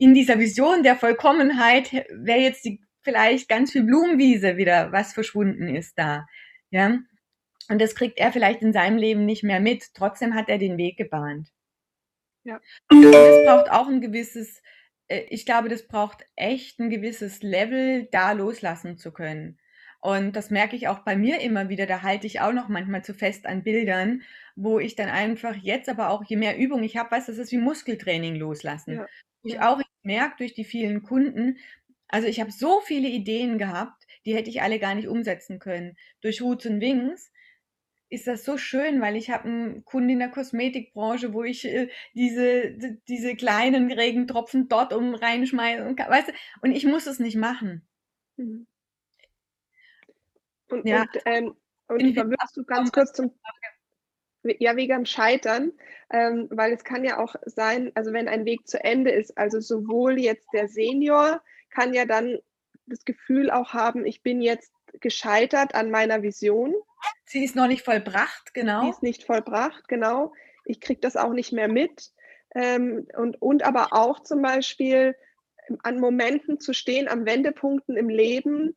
in dieser Vision der Vollkommenheit wäre jetzt die, vielleicht ganz viel Blumenwiese wieder, was verschwunden ist da. Ja. Und das kriegt er vielleicht in seinem Leben nicht mehr mit. Trotzdem hat er den Weg gebahnt. Ja. Und es braucht auch ein gewisses äh, ich glaube, das braucht echt ein gewisses Level, da loslassen zu können. Und das merke ich auch bei mir immer wieder. Da halte ich auch noch manchmal zu fest an Bildern, wo ich dann einfach jetzt aber auch, je mehr Übung ich habe, weiß, das ist wie Muskeltraining loslassen. Ja. Ich auch merke durch die vielen Kunden, also ich habe so viele Ideen gehabt, die hätte ich alle gar nicht umsetzen können. Durch Roots und Wings ist das so schön, weil ich habe einen Kunden in der Kosmetikbranche, wo ich äh, diese, diese kleinen Regentropfen dort um reinschmeiße und, weißt du, und ich muss es nicht machen. Mhm. Und, ja. und, ähm, und würdest du ganz kurz zum ja, dem Scheitern, ähm, weil es kann ja auch sein, also wenn ein Weg zu Ende ist, also sowohl jetzt der Senior kann ja dann das Gefühl auch haben, ich bin jetzt gescheitert an meiner Vision. Sie ist noch nicht vollbracht, genau. Sie ist nicht vollbracht, genau. Ich kriege das auch nicht mehr mit. Ähm, und, und aber auch zum Beispiel an Momenten zu stehen, an Wendepunkten im Leben,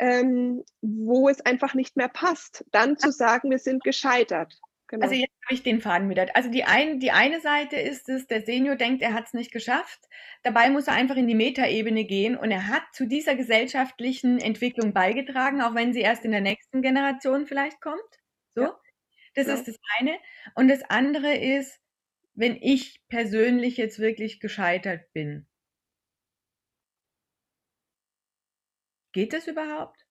ähm, wo es einfach nicht mehr passt. Dann zu sagen, wir sind gescheitert. Genau. Also jetzt habe ich den Faden wieder. Also die, ein, die eine Seite ist es, der Senior denkt, er hat es nicht geschafft. Dabei muss er einfach in die Metaebene gehen und er hat zu dieser gesellschaftlichen Entwicklung beigetragen, auch wenn sie erst in der nächsten Generation vielleicht kommt. So, ja. das ja. ist das eine. Und das andere ist, wenn ich persönlich jetzt wirklich gescheitert bin. Geht das überhaupt?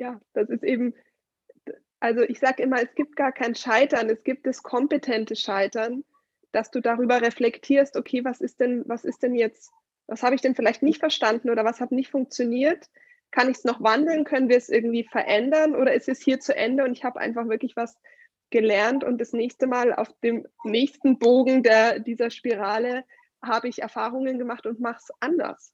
Ja, das ist eben, also ich sage immer, es gibt gar kein Scheitern, es gibt das kompetente Scheitern, dass du darüber reflektierst, okay, was ist denn, was ist denn jetzt, was habe ich denn vielleicht nicht verstanden oder was hat nicht funktioniert? Kann ich es noch wandeln? Können wir es irgendwie verändern oder ist es hier zu Ende und ich habe einfach wirklich was gelernt und das nächste Mal auf dem nächsten Bogen der, dieser Spirale habe ich Erfahrungen gemacht und mache es anders.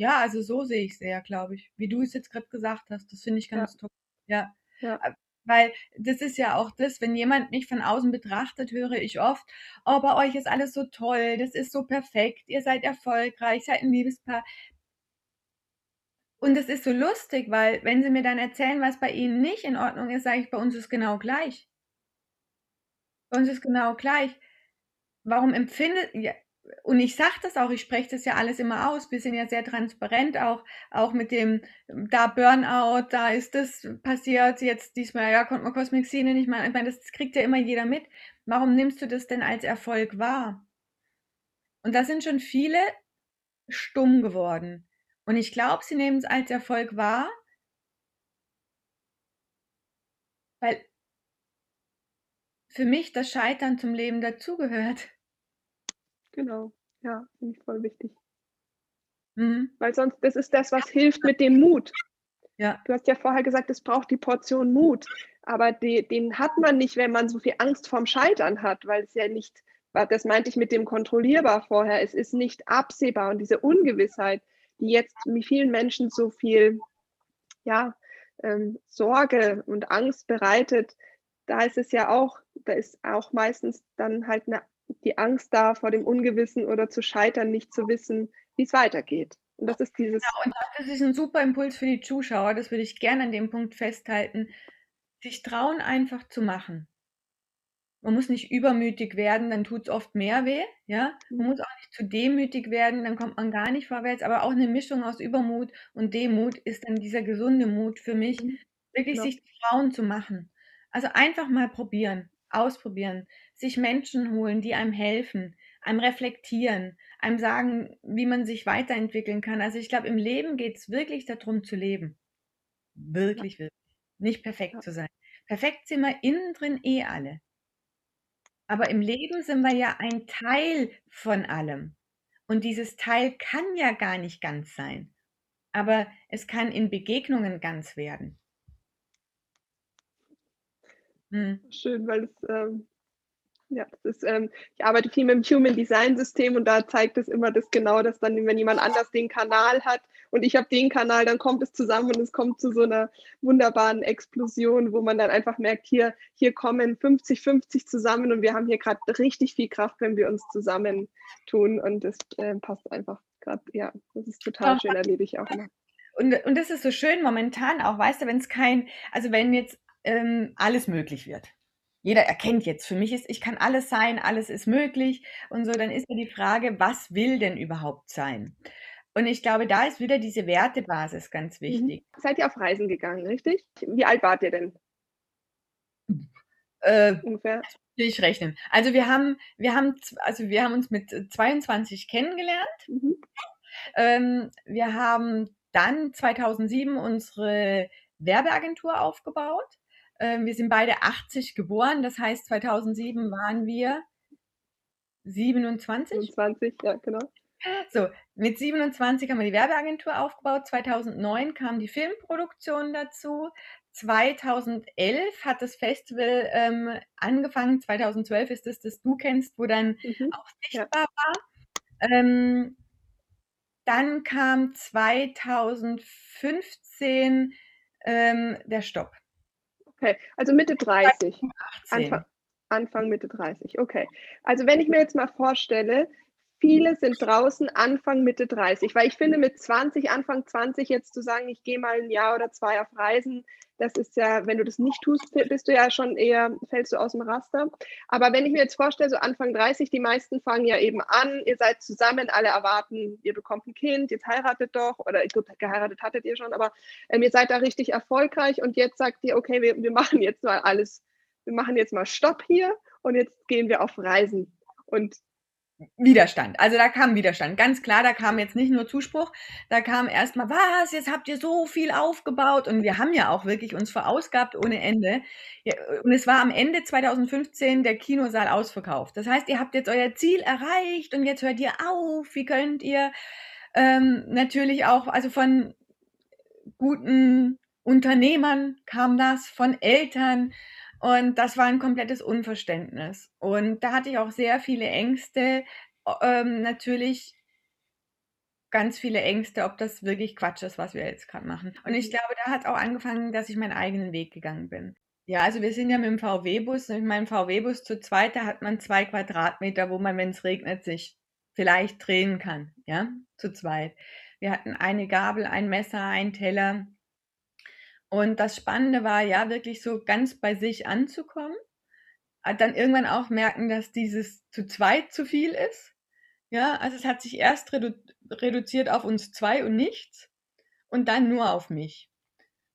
Ja, also so sehe ich es eher, glaube ich, wie du es jetzt gerade gesagt hast. Das finde ich ganz ja. toll. Ja. ja. Äh, weil das ist ja auch das, wenn jemand mich von außen betrachtet, höre ich oft, oh, bei euch ist alles so toll, das ist so perfekt, ihr seid erfolgreich, seid ein Liebespaar. Und es ist so lustig, weil wenn sie mir dann erzählen, was bei ihnen nicht in Ordnung ist, sage ich, bei uns ist genau gleich. Bei uns ist genau gleich. Warum empfindet, ja, und ich sage das auch, ich spreche das ja alles immer aus. Wir sind ja sehr transparent, auch, auch mit dem, da Burnout, da ist das passiert, jetzt diesmal, ja, konnte man Cosmic Scene nicht mal, ich meine, das kriegt ja immer jeder mit. Warum nimmst du das denn als Erfolg wahr? Und da sind schon viele stumm geworden. Und ich glaube, sie nehmen es als Erfolg wahr, weil für mich das Scheitern zum Leben dazugehört. Genau, ja, finde ich voll wichtig. Mhm. Weil sonst, das ist das, was hilft mit dem Mut. Ja. Du hast ja vorher gesagt, es braucht die Portion Mut. Aber die, den hat man nicht, wenn man so viel Angst vorm Scheitern hat, weil es ja nicht, das meinte ich mit dem kontrollierbar vorher, es ist nicht absehbar und diese Ungewissheit, die jetzt mit vielen Menschen so viel ja, ähm, Sorge und Angst bereitet, da ist es ja auch, da ist auch meistens dann halt eine die Angst da vor dem Ungewissen oder zu scheitern, nicht zu wissen, wie es weitergeht. Und das ist dieses. Ja, und das ist ein super Impuls für die Zuschauer, das würde ich gerne an dem Punkt festhalten, sich trauen einfach zu machen. Man muss nicht übermütig werden, dann tut es oft mehr weh. Ja? Man muss auch nicht zu demütig werden, dann kommt man gar nicht vorwärts. Aber auch eine Mischung aus Übermut und Demut ist dann dieser gesunde Mut für mich, mhm. wirklich ja. sich trauen zu machen. Also einfach mal probieren, ausprobieren sich Menschen holen, die einem helfen, einem reflektieren, einem sagen, wie man sich weiterentwickeln kann. Also ich glaube, im Leben geht es wirklich darum zu leben. Wirklich, ja. wirklich. Nicht perfekt ja. zu sein. Perfekt sind wir innen drin eh alle. Aber im Leben sind wir ja ein Teil von allem. Und dieses Teil kann ja gar nicht ganz sein. Aber es kann in Begegnungen ganz werden. Hm. Schön, weil es ähm, ja, das ist, ähm, ich arbeite viel mit dem Human Design System und da zeigt es immer das genau, dass dann, wenn jemand anders den Kanal hat und ich habe den Kanal, dann kommt es zusammen und es kommt zu so einer wunderbaren Explosion, wo man dann einfach merkt, hier, hier kommen 50, 50 zusammen und wir haben hier gerade richtig viel Kraft, wenn wir uns zusammentun und das äh, passt einfach gerade, ja, das ist total schön, erlebe ich auch immer. Und, und das ist so schön momentan auch, weißt du, wenn es kein, also wenn jetzt ähm, alles möglich wird jeder erkennt jetzt, für mich ist, ich kann alles sein, alles ist möglich und so, dann ist ja die Frage, was will denn überhaupt sein? Und ich glaube, da ist wieder diese Wertebasis ganz mhm. wichtig. Seid ihr auf Reisen gegangen, richtig? Wie alt wart ihr denn? Äh, Ungefähr. Ich rechnen. Also wir haben, wir haben, also wir haben uns mit 22 kennengelernt. Mhm. Ähm, wir haben dann 2007 unsere Werbeagentur aufgebaut. Ähm, wir sind beide 80 geboren, das heißt 2007 waren wir 27. 27, ja, genau. So, mit 27 haben wir die Werbeagentur aufgebaut. 2009 kam die Filmproduktion dazu. 2011 hat das Festival ähm, angefangen. 2012 ist es, das du kennst, wo dann mhm. auch sichtbar ja. war. Ähm, dann kam 2015 ähm, der Stopp. Okay, also Mitte 30. Anfang, Anfang, Mitte 30. Okay. Also wenn ich mir jetzt mal vorstelle, viele sind draußen Anfang, Mitte 30, weil ich finde, mit 20, Anfang 20 jetzt zu sagen, ich gehe mal ein Jahr oder zwei auf Reisen, das ist ja, wenn du das nicht tust, bist du ja schon eher, fällst du aus dem Raster. Aber wenn ich mir jetzt vorstelle, so Anfang 30, die meisten fangen ja eben an, ihr seid zusammen, alle erwarten, ihr bekommt ein Kind, jetzt heiratet doch, oder glaube, geheiratet hattet ihr schon, aber ähm, ihr seid da richtig erfolgreich und jetzt sagt ihr, okay, wir, wir machen jetzt mal alles, wir machen jetzt mal Stopp hier und jetzt gehen wir auf Reisen. Und Widerstand. Also da kam Widerstand. Ganz klar, da kam jetzt nicht nur Zuspruch, da kam erstmal, was, jetzt habt ihr so viel aufgebaut und wir haben ja auch wirklich uns verausgabt ohne Ende. Und es war am Ende 2015 der Kinosaal ausverkauft. Das heißt, ihr habt jetzt euer Ziel erreicht und jetzt hört ihr auf. Wie könnt ihr ähm, natürlich auch, also von guten Unternehmern kam das, von Eltern, und das war ein komplettes Unverständnis. Und da hatte ich auch sehr viele Ängste, ähm, natürlich ganz viele Ängste, ob das wirklich Quatsch ist, was wir jetzt gerade machen. Und ich mhm. glaube, da hat auch angefangen, dass ich meinen eigenen Weg gegangen bin. Ja, also wir sind ja mit dem VW-Bus, mit meinem VW-Bus zu zweit, da hat man zwei Quadratmeter, wo man, wenn es regnet, sich vielleicht drehen kann, ja, zu zweit. Wir hatten eine Gabel, ein Messer, ein Teller, und das Spannende war ja wirklich so ganz bei sich anzukommen, dann irgendwann auch merken, dass dieses zu zweit zu viel ist. Ja, also es hat sich erst redu reduziert auf uns zwei und nichts und dann nur auf mich.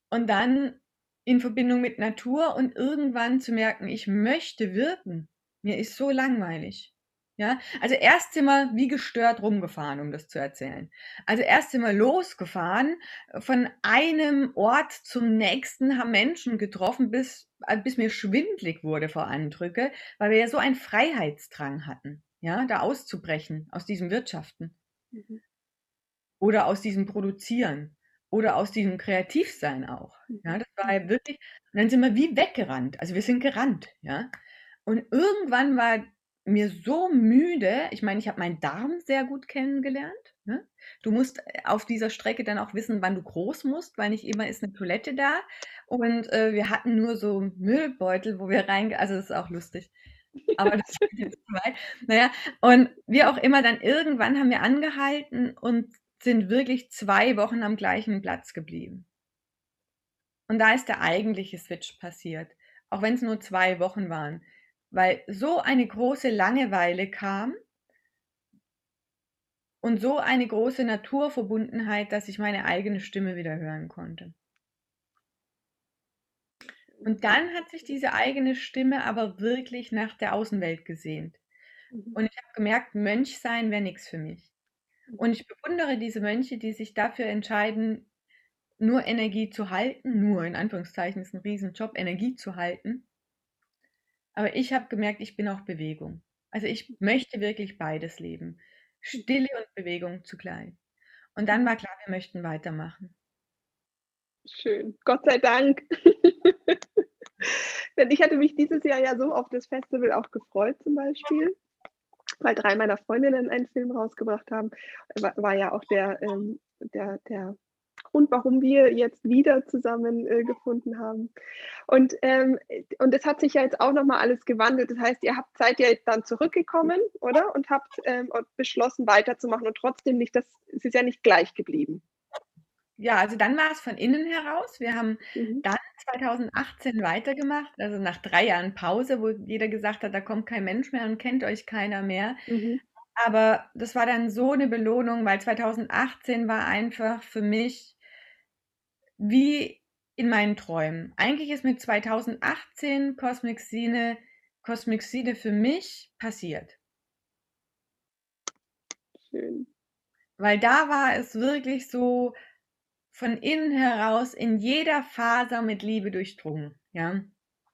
Und dann in Verbindung mit Natur und irgendwann zu merken, ich möchte wirken. Mir ist so langweilig. Ja, also erst sind wir wie gestört rumgefahren, um das zu erzählen. Also erst sind wir losgefahren, von einem Ort zum nächsten, haben Menschen getroffen, bis, äh, bis mir schwindlig wurde vor Eindrücke, weil wir ja so einen Freiheitsdrang hatten, ja, da auszubrechen aus diesem Wirtschaften. Mhm. Oder aus diesem Produzieren. Oder aus diesem Kreativsein auch. Ja, mhm. das war ja wirklich, und dann sind wir wie weggerannt. Also wir sind gerannt, ja. Und irgendwann war mir so müde. Ich meine, ich habe meinen Darm sehr gut kennengelernt. Ne? Du musst äh, auf dieser Strecke dann auch wissen, wann du groß musst, weil nicht immer ist eine Toilette da. Und äh, wir hatten nur so Müllbeutel, wo wir rein, also das ist auch lustig. Aber das ist jetzt zu weit. Naja, und wie auch immer, dann irgendwann haben wir angehalten und sind wirklich zwei Wochen am gleichen Platz geblieben. Und da ist der eigentliche Switch passiert. Auch wenn es nur zwei Wochen waren weil so eine große Langeweile kam und so eine große Naturverbundenheit, dass ich meine eigene Stimme wieder hören konnte. Und dann hat sich diese eigene Stimme aber wirklich nach der Außenwelt gesehnt. Mhm. Und ich habe gemerkt, Mönch sein wäre nichts für mich. Und ich bewundere diese Mönche, die sich dafür entscheiden, nur Energie zu halten, nur in Anführungszeichen ist ein Riesenjob, Energie zu halten aber ich habe gemerkt, ich bin auch Bewegung. Also ich möchte wirklich beides leben. Stille und Bewegung zugleich. Und dann war klar, wir möchten weitermachen. Schön. Gott sei Dank. Denn ich hatte mich dieses Jahr ja so auf das Festival auch gefreut, zum Beispiel, weil drei meiner Freundinnen einen Film rausgebracht haben. War, war ja auch der, ähm, der, der Grund, warum wir jetzt wieder zusammen äh, haben. Und, ähm, und es hat sich ja jetzt auch nochmal alles gewandelt. Das heißt, ihr habt, seid ja dann zurückgekommen, oder? Und habt ähm, beschlossen, weiterzumachen und trotzdem nicht, das, es ist ja nicht gleich geblieben. Ja, also dann war es von innen heraus. Wir haben mhm. dann 2018 weitergemacht, also nach drei Jahren Pause, wo jeder gesagt hat, da kommt kein Mensch mehr und kennt euch keiner mehr. Mhm. Aber das war dann so eine Belohnung, weil 2018 war einfach für mich wie in meinen Träumen. Eigentlich ist mit 2018 Cosmic Sine, Cosmic Sine für mich passiert. Schön. Weil da war es wirklich so von innen heraus in jeder Faser mit Liebe durchdrungen, ja.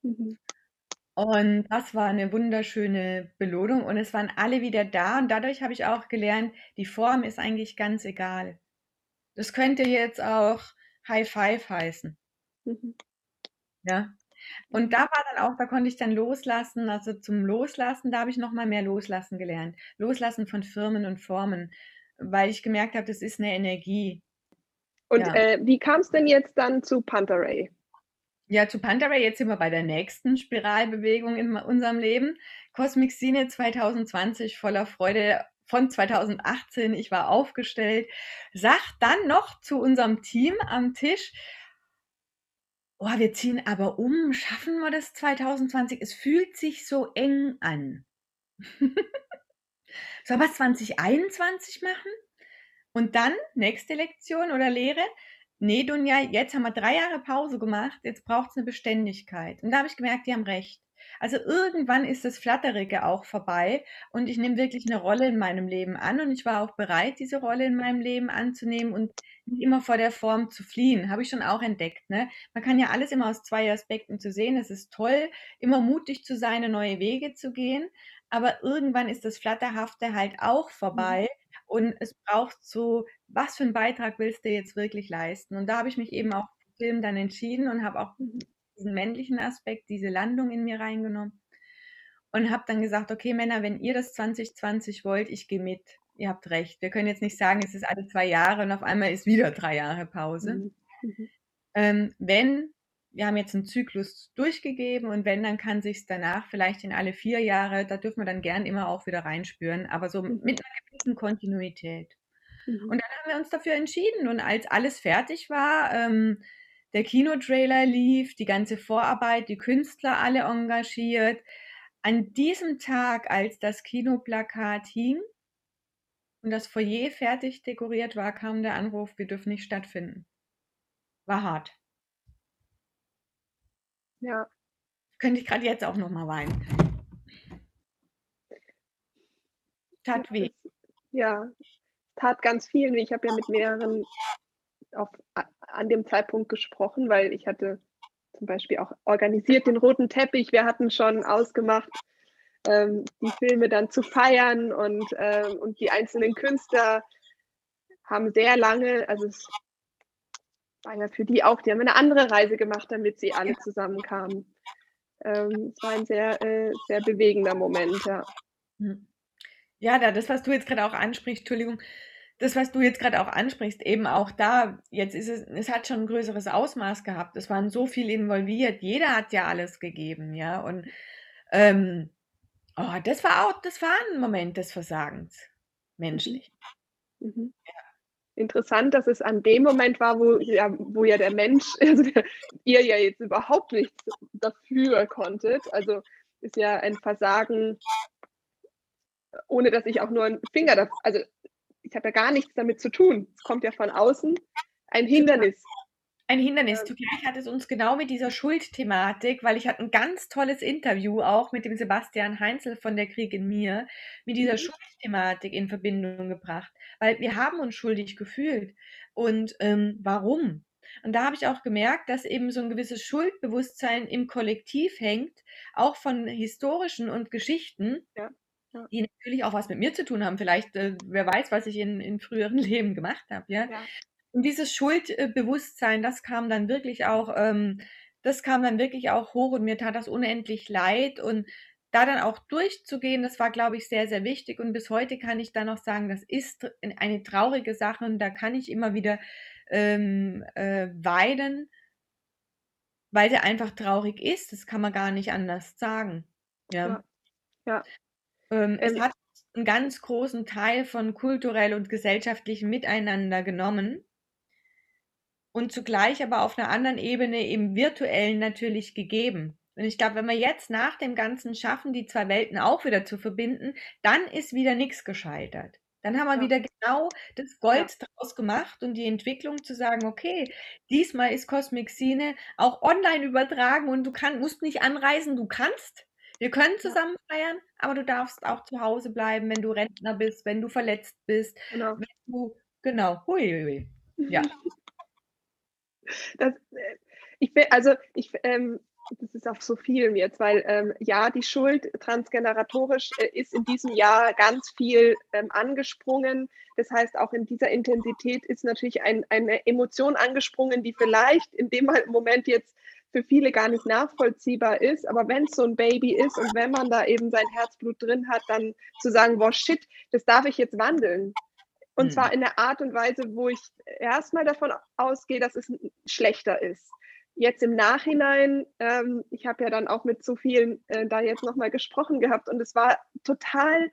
Mhm. Und das war eine wunderschöne Belohnung und es waren alle wieder da und dadurch habe ich auch gelernt, die Form ist eigentlich ganz egal. Das könnte jetzt auch High Five heißen. Mhm. Ja. Und da war dann auch, da konnte ich dann loslassen, also zum Loslassen, da habe ich noch mal mehr loslassen gelernt. Loslassen von Firmen und Formen, weil ich gemerkt habe, das ist eine Energie. Und ja. äh, wie kam es denn jetzt dann zu Pantaray? Ja, zu Pantaray, jetzt sind wir bei der nächsten Spiralbewegung in unserem Leben. Cosmic Scene 2020 voller Freude von 2018. Ich war aufgestellt. Sagt dann noch zu unserem Team am Tisch, oh, wir ziehen aber um, schaffen wir das 2020? Es fühlt sich so eng an. Soll wir 2021 machen? Und dann, nächste Lektion oder Lehre, nee, Dunja, jetzt haben wir drei Jahre Pause gemacht, jetzt braucht es eine Beständigkeit. Und da habe ich gemerkt, die haben recht. Also irgendwann ist das Flatterige auch vorbei und ich nehme wirklich eine Rolle in meinem Leben an und ich war auch bereit, diese Rolle in meinem Leben anzunehmen und nicht immer vor der Form zu fliehen. Habe ich schon auch entdeckt. Ne? Man kann ja alles immer aus zwei Aspekten zu sehen. Es ist toll, immer mutig zu sein, neue Wege zu gehen, aber irgendwann ist das Flatterhafte halt auch mhm. vorbei. Und es braucht so, was für einen Beitrag willst du jetzt wirklich leisten? Und da habe ich mich eben auch für den Film dann entschieden und habe auch mhm diesen männlichen Aspekt, diese Landung in mir reingenommen und habe dann gesagt, okay Männer, wenn ihr das 2020 wollt, ich gehe mit. Ihr habt recht. Wir können jetzt nicht sagen, es ist alle zwei Jahre und auf einmal ist wieder drei Jahre Pause. Mhm. Mhm. Ähm, wenn, wir haben jetzt einen Zyklus durchgegeben und wenn, dann kann sich danach vielleicht in alle vier Jahre, da dürfen wir dann gern immer auch wieder reinspüren, aber so mhm. mit einer gewissen Kontinuität. Mhm. Und dann haben wir uns dafür entschieden und als alles fertig war, ähm, der Kinotrailer lief, die ganze Vorarbeit, die Künstler alle engagiert. An diesem Tag, als das Kinoplakat hing und das Foyer fertig dekoriert war, kam der Anruf, wir dürfen nicht stattfinden. War hart. Ja. Könnte ich gerade jetzt auch noch mal weinen. Tat weh. Ja, tat ganz viel. Ich habe ja mit mehreren auf, an dem Zeitpunkt gesprochen, weil ich hatte zum Beispiel auch organisiert den roten Teppich. Wir hatten schon ausgemacht, ähm, die Filme dann zu feiern und, ähm, und die einzelnen Künstler haben sehr lange, also es war ja für die auch, die haben eine andere Reise gemacht, damit sie alle zusammenkamen. Ähm, es war ein sehr, äh, sehr bewegender Moment, ja. Hm. Ja, das, was du jetzt gerade auch ansprichst, Entschuldigung, das, was du jetzt gerade auch ansprichst, eben auch da, jetzt ist es, es hat schon ein größeres Ausmaß gehabt. Es waren so viel involviert. Jeder hat ja alles gegeben, ja. Und ähm, oh, das war auch, das war ein Moment des Versagens, menschlich. Mhm. mhm. Ja. Interessant, dass es an dem Moment war, wo ja, wo ja der Mensch, also ihr ja jetzt überhaupt nichts dafür konntet. Also ist ja ein Versagen, ohne dass ich auch nur einen Finger, dafür, also ich habe ja gar nichts damit zu tun. Es kommt ja von außen. Ein Hindernis. Ein Hindernis. Zugleich hat es uns genau mit dieser Schuldthematik, weil ich hatte ein ganz tolles Interview auch mit dem Sebastian Heinzel von der Krieg in mir, mit dieser mhm. Schuldthematik in Verbindung gebracht. Weil wir haben uns schuldig gefühlt. Und ähm, warum? Und da habe ich auch gemerkt, dass eben so ein gewisses Schuldbewusstsein im Kollektiv hängt, auch von historischen und Geschichten. Ja ja. die natürlich auch was mit mir zu tun haben. Vielleicht, äh, wer weiß, was ich in, in früheren Leben gemacht habe, ja? ja. Und dieses Schuldbewusstsein, das kam dann wirklich auch, ähm, das kam dann wirklich auch hoch und mir tat das unendlich leid und da dann auch durchzugehen, das war, glaube ich, sehr, sehr wichtig. Und bis heute kann ich dann noch sagen, das ist eine traurige Sache und da kann ich immer wieder ähm, äh, weinen, weil der einfach traurig ist. Das kann man gar nicht anders sagen. Ja. ja. ja. Ähm, es hat einen ganz großen Teil von kulturell und gesellschaftlichem Miteinander genommen und zugleich aber auf einer anderen Ebene im virtuellen natürlich gegeben. Und ich glaube, wenn wir jetzt nach dem Ganzen schaffen, die zwei Welten auch wieder zu verbinden, dann ist wieder nichts gescheitert. Dann haben wir ja. wieder genau das Gold ja. draus gemacht und die Entwicklung zu sagen, okay, diesmal ist Cosmic Scene auch online übertragen und du kann, musst nicht anreisen, du kannst. Wir können zusammen feiern, aber du darfst auch zu Hause bleiben, wenn du Rentner bist, wenn du verletzt bist, genau. wenn du, genau, hui, hui. ja. Das, äh, ich bin, also ich, ähm, das ist auf so vielen jetzt, weil ähm, ja, die Schuld transgeneratorisch äh, ist in diesem Jahr ganz viel ähm, angesprungen. Das heißt, auch in dieser Intensität ist natürlich ein, eine Emotion angesprungen, die vielleicht in dem Moment jetzt für viele gar nicht nachvollziehbar ist. Aber wenn es so ein Baby ist und wenn man da eben sein Herzblut drin hat, dann zu sagen, boah, shit, das darf ich jetzt wandeln. Und mhm. zwar in der Art und Weise, wo ich erstmal davon ausgehe, dass es schlechter ist. Jetzt im Nachhinein, ähm, ich habe ja dann auch mit so vielen äh, da jetzt nochmal gesprochen gehabt und es war total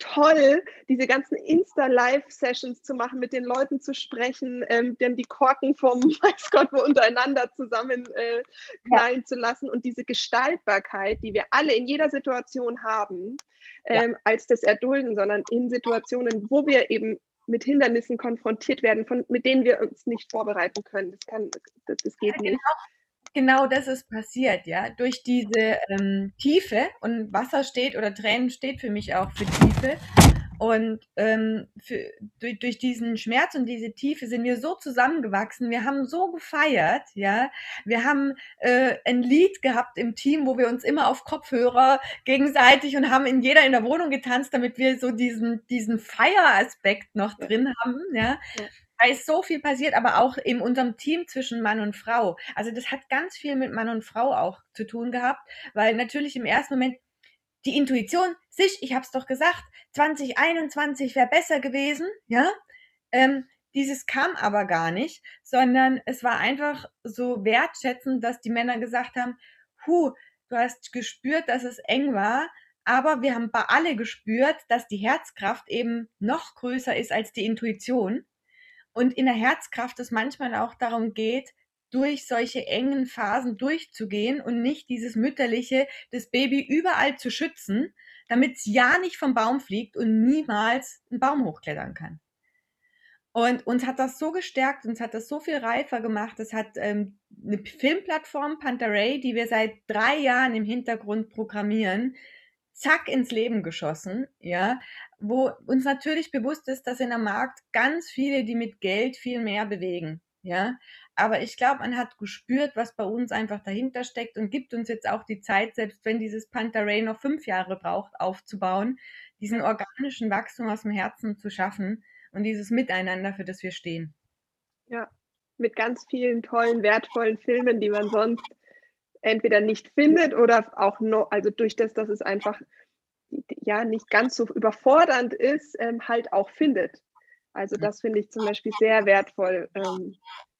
toll, diese ganzen Insta-Live-Sessions zu machen, mit den Leuten zu sprechen, ähm, dann die Korken vom weiß Gott wo untereinander zusammen äh, knallen ja. zu lassen und diese Gestaltbarkeit, die wir alle in jeder Situation haben, ähm, ja. als das erdulden, sondern in Situationen, wo wir eben mit Hindernissen konfrontiert werden, von, mit denen wir uns nicht vorbereiten können. Das, kann, das, das geht ja, genau. nicht genau das ist passiert, ja. Durch diese ähm, Tiefe und Wasser steht oder Tränen steht für mich auch für Tiefe. Und ähm, für, durch, durch diesen Schmerz und diese Tiefe sind wir so zusammengewachsen. Wir haben so gefeiert, ja. Wir haben äh, ein Lied gehabt im Team, wo wir uns immer auf Kopfhörer gegenseitig und haben in jeder in der Wohnung getanzt, damit wir so diesen, diesen Feieraspekt noch drin haben, ja. ja da ist so viel passiert, aber auch in unserem Team zwischen Mann und Frau. Also das hat ganz viel mit Mann und Frau auch zu tun gehabt, weil natürlich im ersten Moment die Intuition, sich, ich habe es doch gesagt, 2021 wäre besser gewesen, ja. Ähm, dieses kam aber gar nicht, sondern es war einfach so wertschätzend, dass die Männer gesagt haben, hu, du hast gespürt, dass es eng war, aber wir haben bei alle gespürt, dass die Herzkraft eben noch größer ist als die Intuition. Und in der Herzkraft es manchmal auch darum geht, durch solche engen Phasen durchzugehen und nicht dieses mütterliche, das Baby überall zu schützen, damit es ja nicht vom Baum fliegt und niemals einen Baum hochklettern kann. Und uns hat das so gestärkt, uns hat das so viel reifer gemacht. Es hat ähm, eine Filmplattform, Pantaray, die wir seit drei Jahren im Hintergrund programmieren, zack ins Leben geschossen, ja, wo uns natürlich bewusst ist, dass in der Markt ganz viele, die mit Geld viel mehr bewegen, ja. Aber ich glaube, man hat gespürt, was bei uns einfach dahinter steckt und gibt uns jetzt auch die Zeit, selbst wenn dieses Pantaray noch fünf Jahre braucht, aufzubauen, diesen organischen Wachstum aus dem Herzen zu schaffen und dieses Miteinander, für das wir stehen. Ja, mit ganz vielen tollen, wertvollen Filmen, die man sonst entweder nicht findet oder auch noch, also durch das, dass es einfach ja nicht ganz so überfordernd ist, ähm, halt auch findet. Also das finde ich zum Beispiel sehr wertvoll, ähm,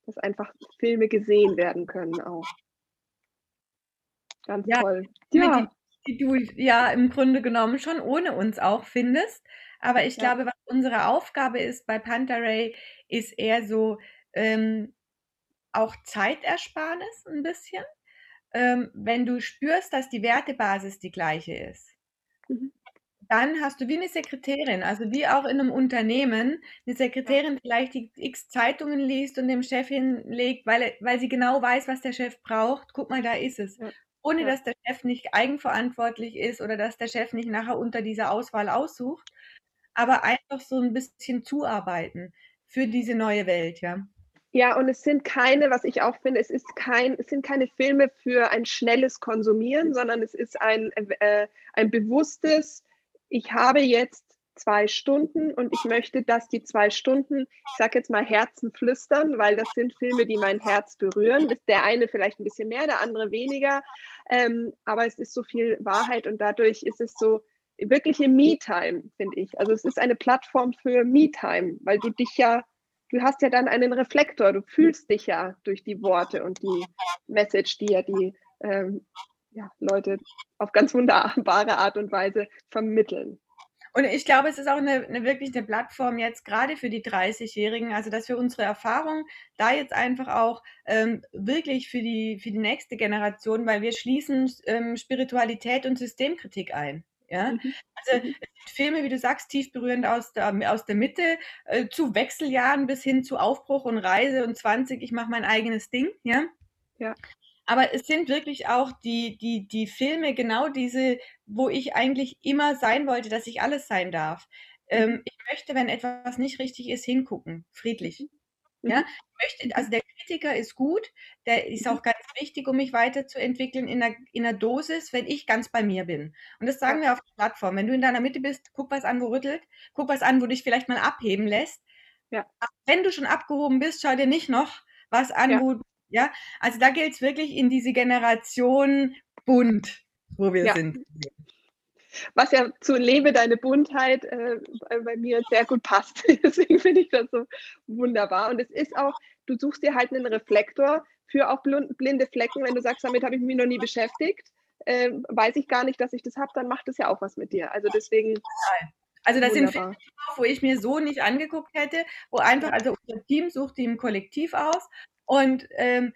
dass einfach Filme gesehen werden können auch. Ganz ja, toll. Ja. Die, die, du ja im Grunde genommen schon ohne uns auch findest. Aber ich ja. glaube, was unsere Aufgabe ist bei Pantaray, ist eher so ähm, auch Zeitersparnis ein bisschen ähm, wenn du spürst, dass die Wertebasis die gleiche ist, mhm. dann hast du wie eine Sekretärin, also wie auch in einem Unternehmen, eine Sekretärin vielleicht die x Zeitungen liest und dem Chef hinlegt, weil, weil sie genau weiß, was der Chef braucht. Guck mal, da ist es. Ja. Ohne ja. dass der Chef nicht eigenverantwortlich ist oder dass der Chef nicht nachher unter dieser Auswahl aussucht, aber einfach so ein bisschen zuarbeiten für diese neue Welt, ja. Ja, und es sind keine, was ich auch finde, es ist kein, es sind keine Filme für ein schnelles Konsumieren, sondern es ist ein, äh, ein bewusstes, ich habe jetzt zwei Stunden und ich möchte, dass die zwei Stunden, ich sage jetzt mal Herzen flüstern, weil das sind Filme, die mein Herz berühren. Der eine vielleicht ein bisschen mehr, der andere weniger, ähm, aber es ist so viel Wahrheit und dadurch ist es so wirkliche Me-Time, finde ich. Also es ist eine Plattform für Me-Time, weil du dich ja du hast ja dann einen Reflektor, du fühlst dich ja durch die Worte und die Message, die ja die ähm, ja, Leute auf ganz wunderbare Art und Weise vermitteln. Und ich glaube, es ist auch eine, eine wirklich eine Plattform jetzt gerade für die 30-Jährigen, also dass wir unsere Erfahrung da jetzt einfach auch ähm, wirklich für die, für die nächste Generation, weil wir schließen ähm, Spiritualität und Systemkritik ein. Ja? Mhm. Also mhm. Filme, wie du sagst, tief berührend aus der, aus der Mitte äh, zu Wechseljahren bis hin zu Aufbruch und Reise und 20, ich mache mein eigenes Ding, ja. Ja. Aber es sind wirklich auch die, die, die Filme, genau diese, wo ich eigentlich immer sein wollte, dass ich alles sein darf. Ähm, mhm. ich möchte, wenn etwas nicht richtig ist, hingucken, friedlich. Ja, mhm. möchte, also der Kritiker ist gut, der ist auch ganz wichtig, um mich weiterzuentwickeln in der, in der Dosis, wenn ich ganz bei mir bin. Und das sagen wir auf der Plattform. Wenn du in deiner Mitte bist, guck was an, wo rüttelt, guck was an, wo dich vielleicht mal abheben lässt. Ja. Wenn du schon abgehoben bist, schau dir nicht noch was an, ja. wo, ja, also da gilt es wirklich in diese Generation bunt, wo wir ja. sind. Was ja zu Lebe deine Buntheit äh, bei mir sehr gut passt. Deswegen finde ich das so wunderbar. Und es ist auch, du suchst dir halt einen Reflektor für auch blinde Flecken. Wenn du sagst, damit habe ich mich noch nie beschäftigt, äh, weiß ich gar nicht, dass ich das habe, dann macht das ja auch was mit dir. Also deswegen. Also das Wunderbar. sind Filme, wo ich mir so nicht angeguckt hätte, wo einfach, also unser Team sucht die im Kollektiv aus und ähm,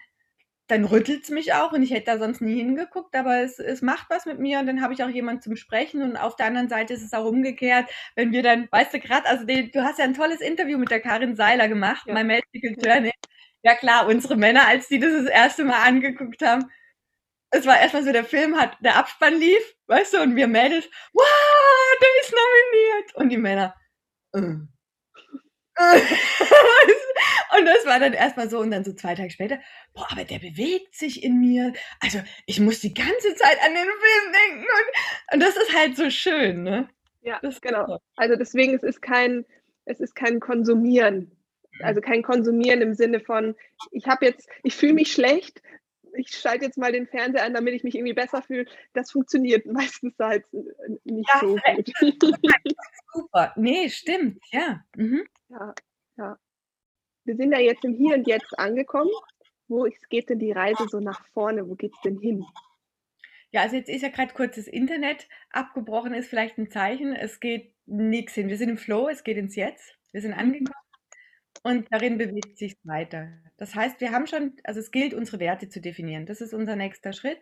dann rüttelt es mich auch und ich hätte da sonst nie hingeguckt, aber es, es macht was mit mir und dann habe ich auch jemanden zum Sprechen und auf der anderen Seite ist es auch umgekehrt, wenn wir dann, weißt du gerade, also die, du hast ja ein tolles Interview mit der Karin Seiler gemacht, ja. My Magical Journey. Ja klar, unsere Männer, als die das das erste Mal angeguckt haben, es war erstmal so, der Film hat, der Abspann lief, weißt du, und wir Mädels, wow, der ist nominiert. Und die Männer, äh. und das war dann erstmal so und dann so zwei Tage später, boah, aber der bewegt sich in mir. Also ich muss die ganze Zeit an den Film denken und, und das ist halt so schön, ne? Ja, das genau. Also deswegen, es ist kein, es ist kein Konsumieren. Also kein Konsumieren im Sinne von, ich habe jetzt, ich fühle mich schlecht, ich schalte jetzt mal den Fernseher an, damit ich mich irgendwie besser fühle. Das funktioniert meistens halt nicht ja, so gut. Super. Nee, stimmt, ja. Mhm. Ja, ja. Wir sind ja jetzt im Hier und Jetzt angekommen. Wo geht denn die Reise so nach vorne? Wo geht es denn hin? Ja, also jetzt ist ja gerade kurz das Internet abgebrochen, ist vielleicht ein Zeichen. Es geht nichts hin. Wir sind im Flow, es geht ins Jetzt. Wir sind mhm. angekommen und darin bewegt sich weiter. Das heißt, wir haben schon, also es gilt, unsere Werte zu definieren. Das ist unser nächster Schritt.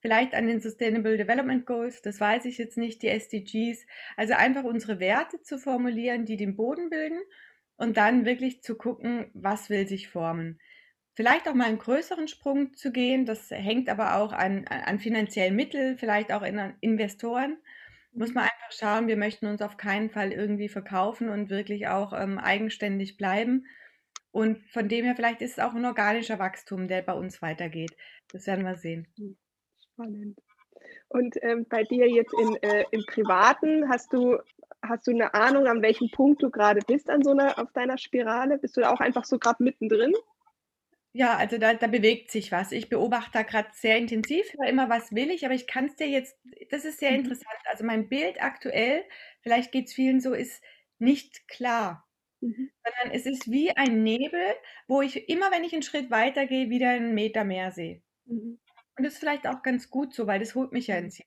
Vielleicht an den Sustainable Development Goals, das weiß ich jetzt nicht, die SDGs. Also einfach unsere Werte zu formulieren, die den Boden bilden und dann wirklich zu gucken, was will sich formen. Vielleicht auch mal einen größeren Sprung zu gehen, das hängt aber auch an, an finanziellen Mitteln, vielleicht auch in Investoren muss man einfach schauen, wir möchten uns auf keinen Fall irgendwie verkaufen und wirklich auch ähm, eigenständig bleiben. Und von dem her, vielleicht ist es auch ein organischer Wachstum, der bei uns weitergeht. Das werden wir sehen. Hm, spannend. Und ähm, bei dir jetzt in, äh, im Privaten, hast du, hast du eine Ahnung, an welchem Punkt du gerade bist an so einer, auf deiner Spirale? Bist du da auch einfach so gerade mittendrin? Ja, also da, da bewegt sich was. Ich beobachte da gerade sehr intensiv, höre immer, was will ich, aber ich kann es dir jetzt, das ist sehr Mhm. interessant. Also mein Bild aktuell, vielleicht geht es vielen so, ist nicht klar, Mhm. sondern es ist wie ein Nebel, wo ich immer, wenn ich einen Schritt weitergehe, wieder einen Meter mehr sehe. Mhm. Und das ist vielleicht auch ganz gut so, weil das holt mich ja mhm. ins Ziel.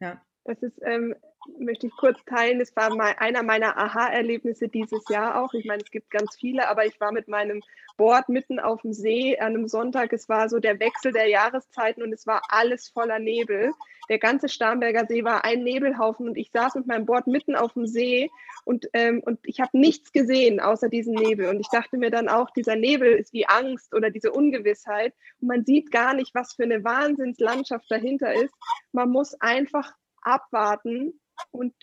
Ja. Das ist, ähm, möchte ich kurz teilen, das war mal einer meiner Aha-Erlebnisse dieses Jahr auch. Ich meine, es gibt ganz viele, aber ich war mit meinem Board mitten auf dem See an einem Sonntag. Es war so der Wechsel der Jahreszeiten und es war alles voller Nebel. Der ganze Starnberger See war ein Nebelhaufen und ich saß mit meinem Board mitten auf dem See und, ähm, und ich habe nichts gesehen außer diesen Nebel. Und ich dachte mir dann auch, dieser Nebel ist wie Angst oder diese Ungewissheit und man sieht gar nicht, was für eine Wahnsinnslandschaft dahinter ist. Man muss einfach abwarten und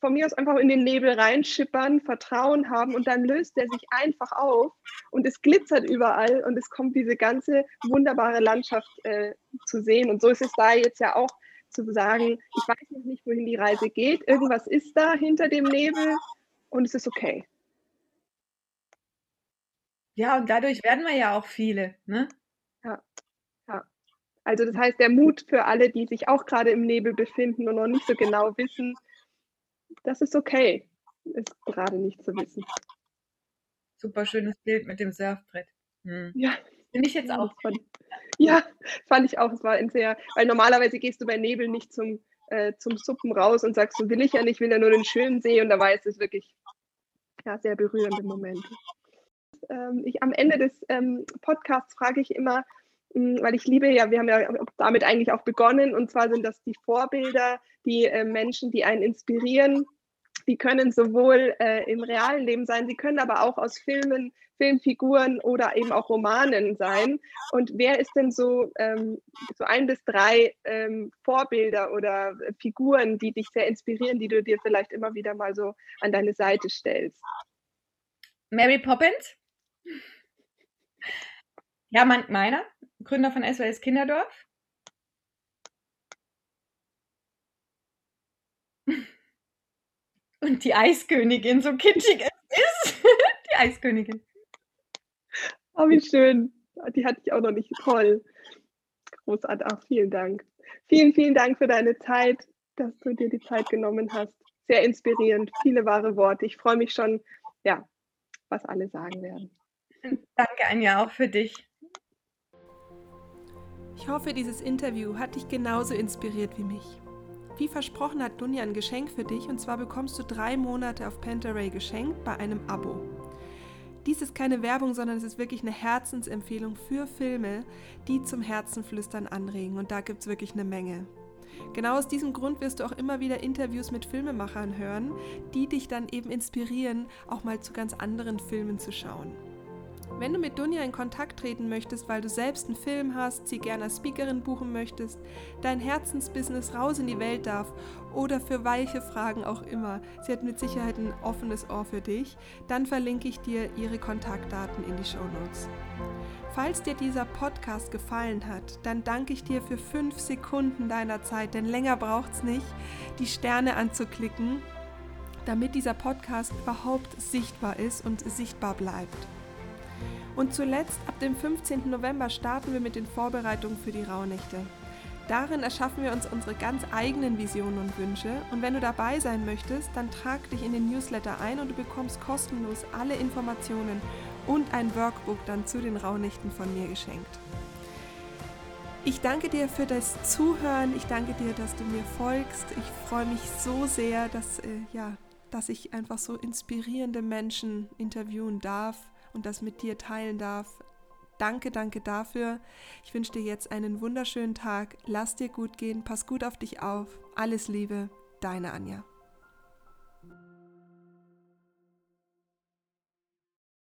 von mir aus einfach in den Nebel reinschippern, Vertrauen haben und dann löst er sich einfach auf und es glitzert überall und es kommt diese ganze wunderbare Landschaft äh, zu sehen. Und so ist es da jetzt ja auch zu sagen, ich weiß noch nicht, wohin die Reise geht, irgendwas ist da hinter dem Nebel und es ist okay. Ja, und dadurch werden wir ja auch viele, ne? Also das heißt, der Mut für alle, die sich auch gerade im Nebel befinden und noch nicht so genau wissen, das ist okay, ist gerade nicht zu wissen. Super schönes Bild mit dem Surfbrett. Hm. Ja. Finde ich jetzt auch. Fand, ja, fand ich auch. Es war ein sehr, weil normalerweise gehst du bei Nebel nicht zum, äh, zum Suppen raus und sagst, so will ich ja nicht, will ja nur den schönen See und da war es wirklich ja, sehr berührende Momente. Ähm, ich, am Ende des ähm, Podcasts frage ich immer, weil ich liebe ja, wir haben ja damit eigentlich auch begonnen, und zwar sind das die Vorbilder, die äh, Menschen, die einen inspirieren. Die können sowohl äh, im realen Leben sein, sie können aber auch aus Filmen, Filmfiguren oder eben auch Romanen sein. Und wer ist denn so, ähm, so ein bis drei ähm, Vorbilder oder Figuren, die dich sehr inspirieren, die du dir vielleicht immer wieder mal so an deine Seite stellst? Mary Poppins? Ja, mein, meiner. Gründer von SOS Kinderdorf. Und die Eiskönigin, so kitschig es ist. die Eiskönigin. Oh, wie schön. Die hatte ich auch noch nicht. Toll. Großartig. Ach, vielen Dank. Vielen, vielen Dank für deine Zeit. dass du dir die Zeit genommen hast. Sehr inspirierend, viele wahre Worte. Ich freue mich schon, ja, was alle sagen werden. Danke, Anja, auch für dich. Ich hoffe, dieses Interview hat dich genauso inspiriert wie mich. Wie versprochen hat Dunja ein Geschenk für dich und zwar bekommst du drei Monate auf Pentaray geschenkt bei einem Abo. Dies ist keine Werbung, sondern es ist wirklich eine Herzensempfehlung für Filme, die zum Herzenflüstern anregen und da gibt es wirklich eine Menge. Genau aus diesem Grund wirst du auch immer wieder Interviews mit Filmemachern hören, die dich dann eben inspirieren, auch mal zu ganz anderen Filmen zu schauen. Wenn du mit Dunja in Kontakt treten möchtest, weil du selbst einen Film hast, sie gerne als Speakerin buchen möchtest, dein Herzensbusiness raus in die Welt darf oder für welche Fragen auch immer, sie hat mit Sicherheit ein offenes Ohr für dich, dann verlinke ich dir ihre Kontaktdaten in die Show Notes. Falls dir dieser Podcast gefallen hat, dann danke ich dir für fünf Sekunden deiner Zeit, denn länger braucht es nicht, die Sterne anzuklicken, damit dieser Podcast überhaupt sichtbar ist und sichtbar bleibt. Und zuletzt, ab dem 15. November starten wir mit den Vorbereitungen für die Rauhnächte. Darin erschaffen wir uns unsere ganz eigenen Visionen und Wünsche. Und wenn du dabei sein möchtest, dann trag dich in den Newsletter ein und du bekommst kostenlos alle Informationen und ein Workbook dann zu den Rauhnächten von mir geschenkt. Ich danke dir für das Zuhören. Ich danke dir, dass du mir folgst. Ich freue mich so sehr, dass, äh, ja, dass ich einfach so inspirierende Menschen interviewen darf und das mit dir teilen darf. Danke, danke dafür. Ich wünsche dir jetzt einen wunderschönen Tag. Lass dir gut gehen, pass gut auf dich auf. Alles Liebe, deine Anja.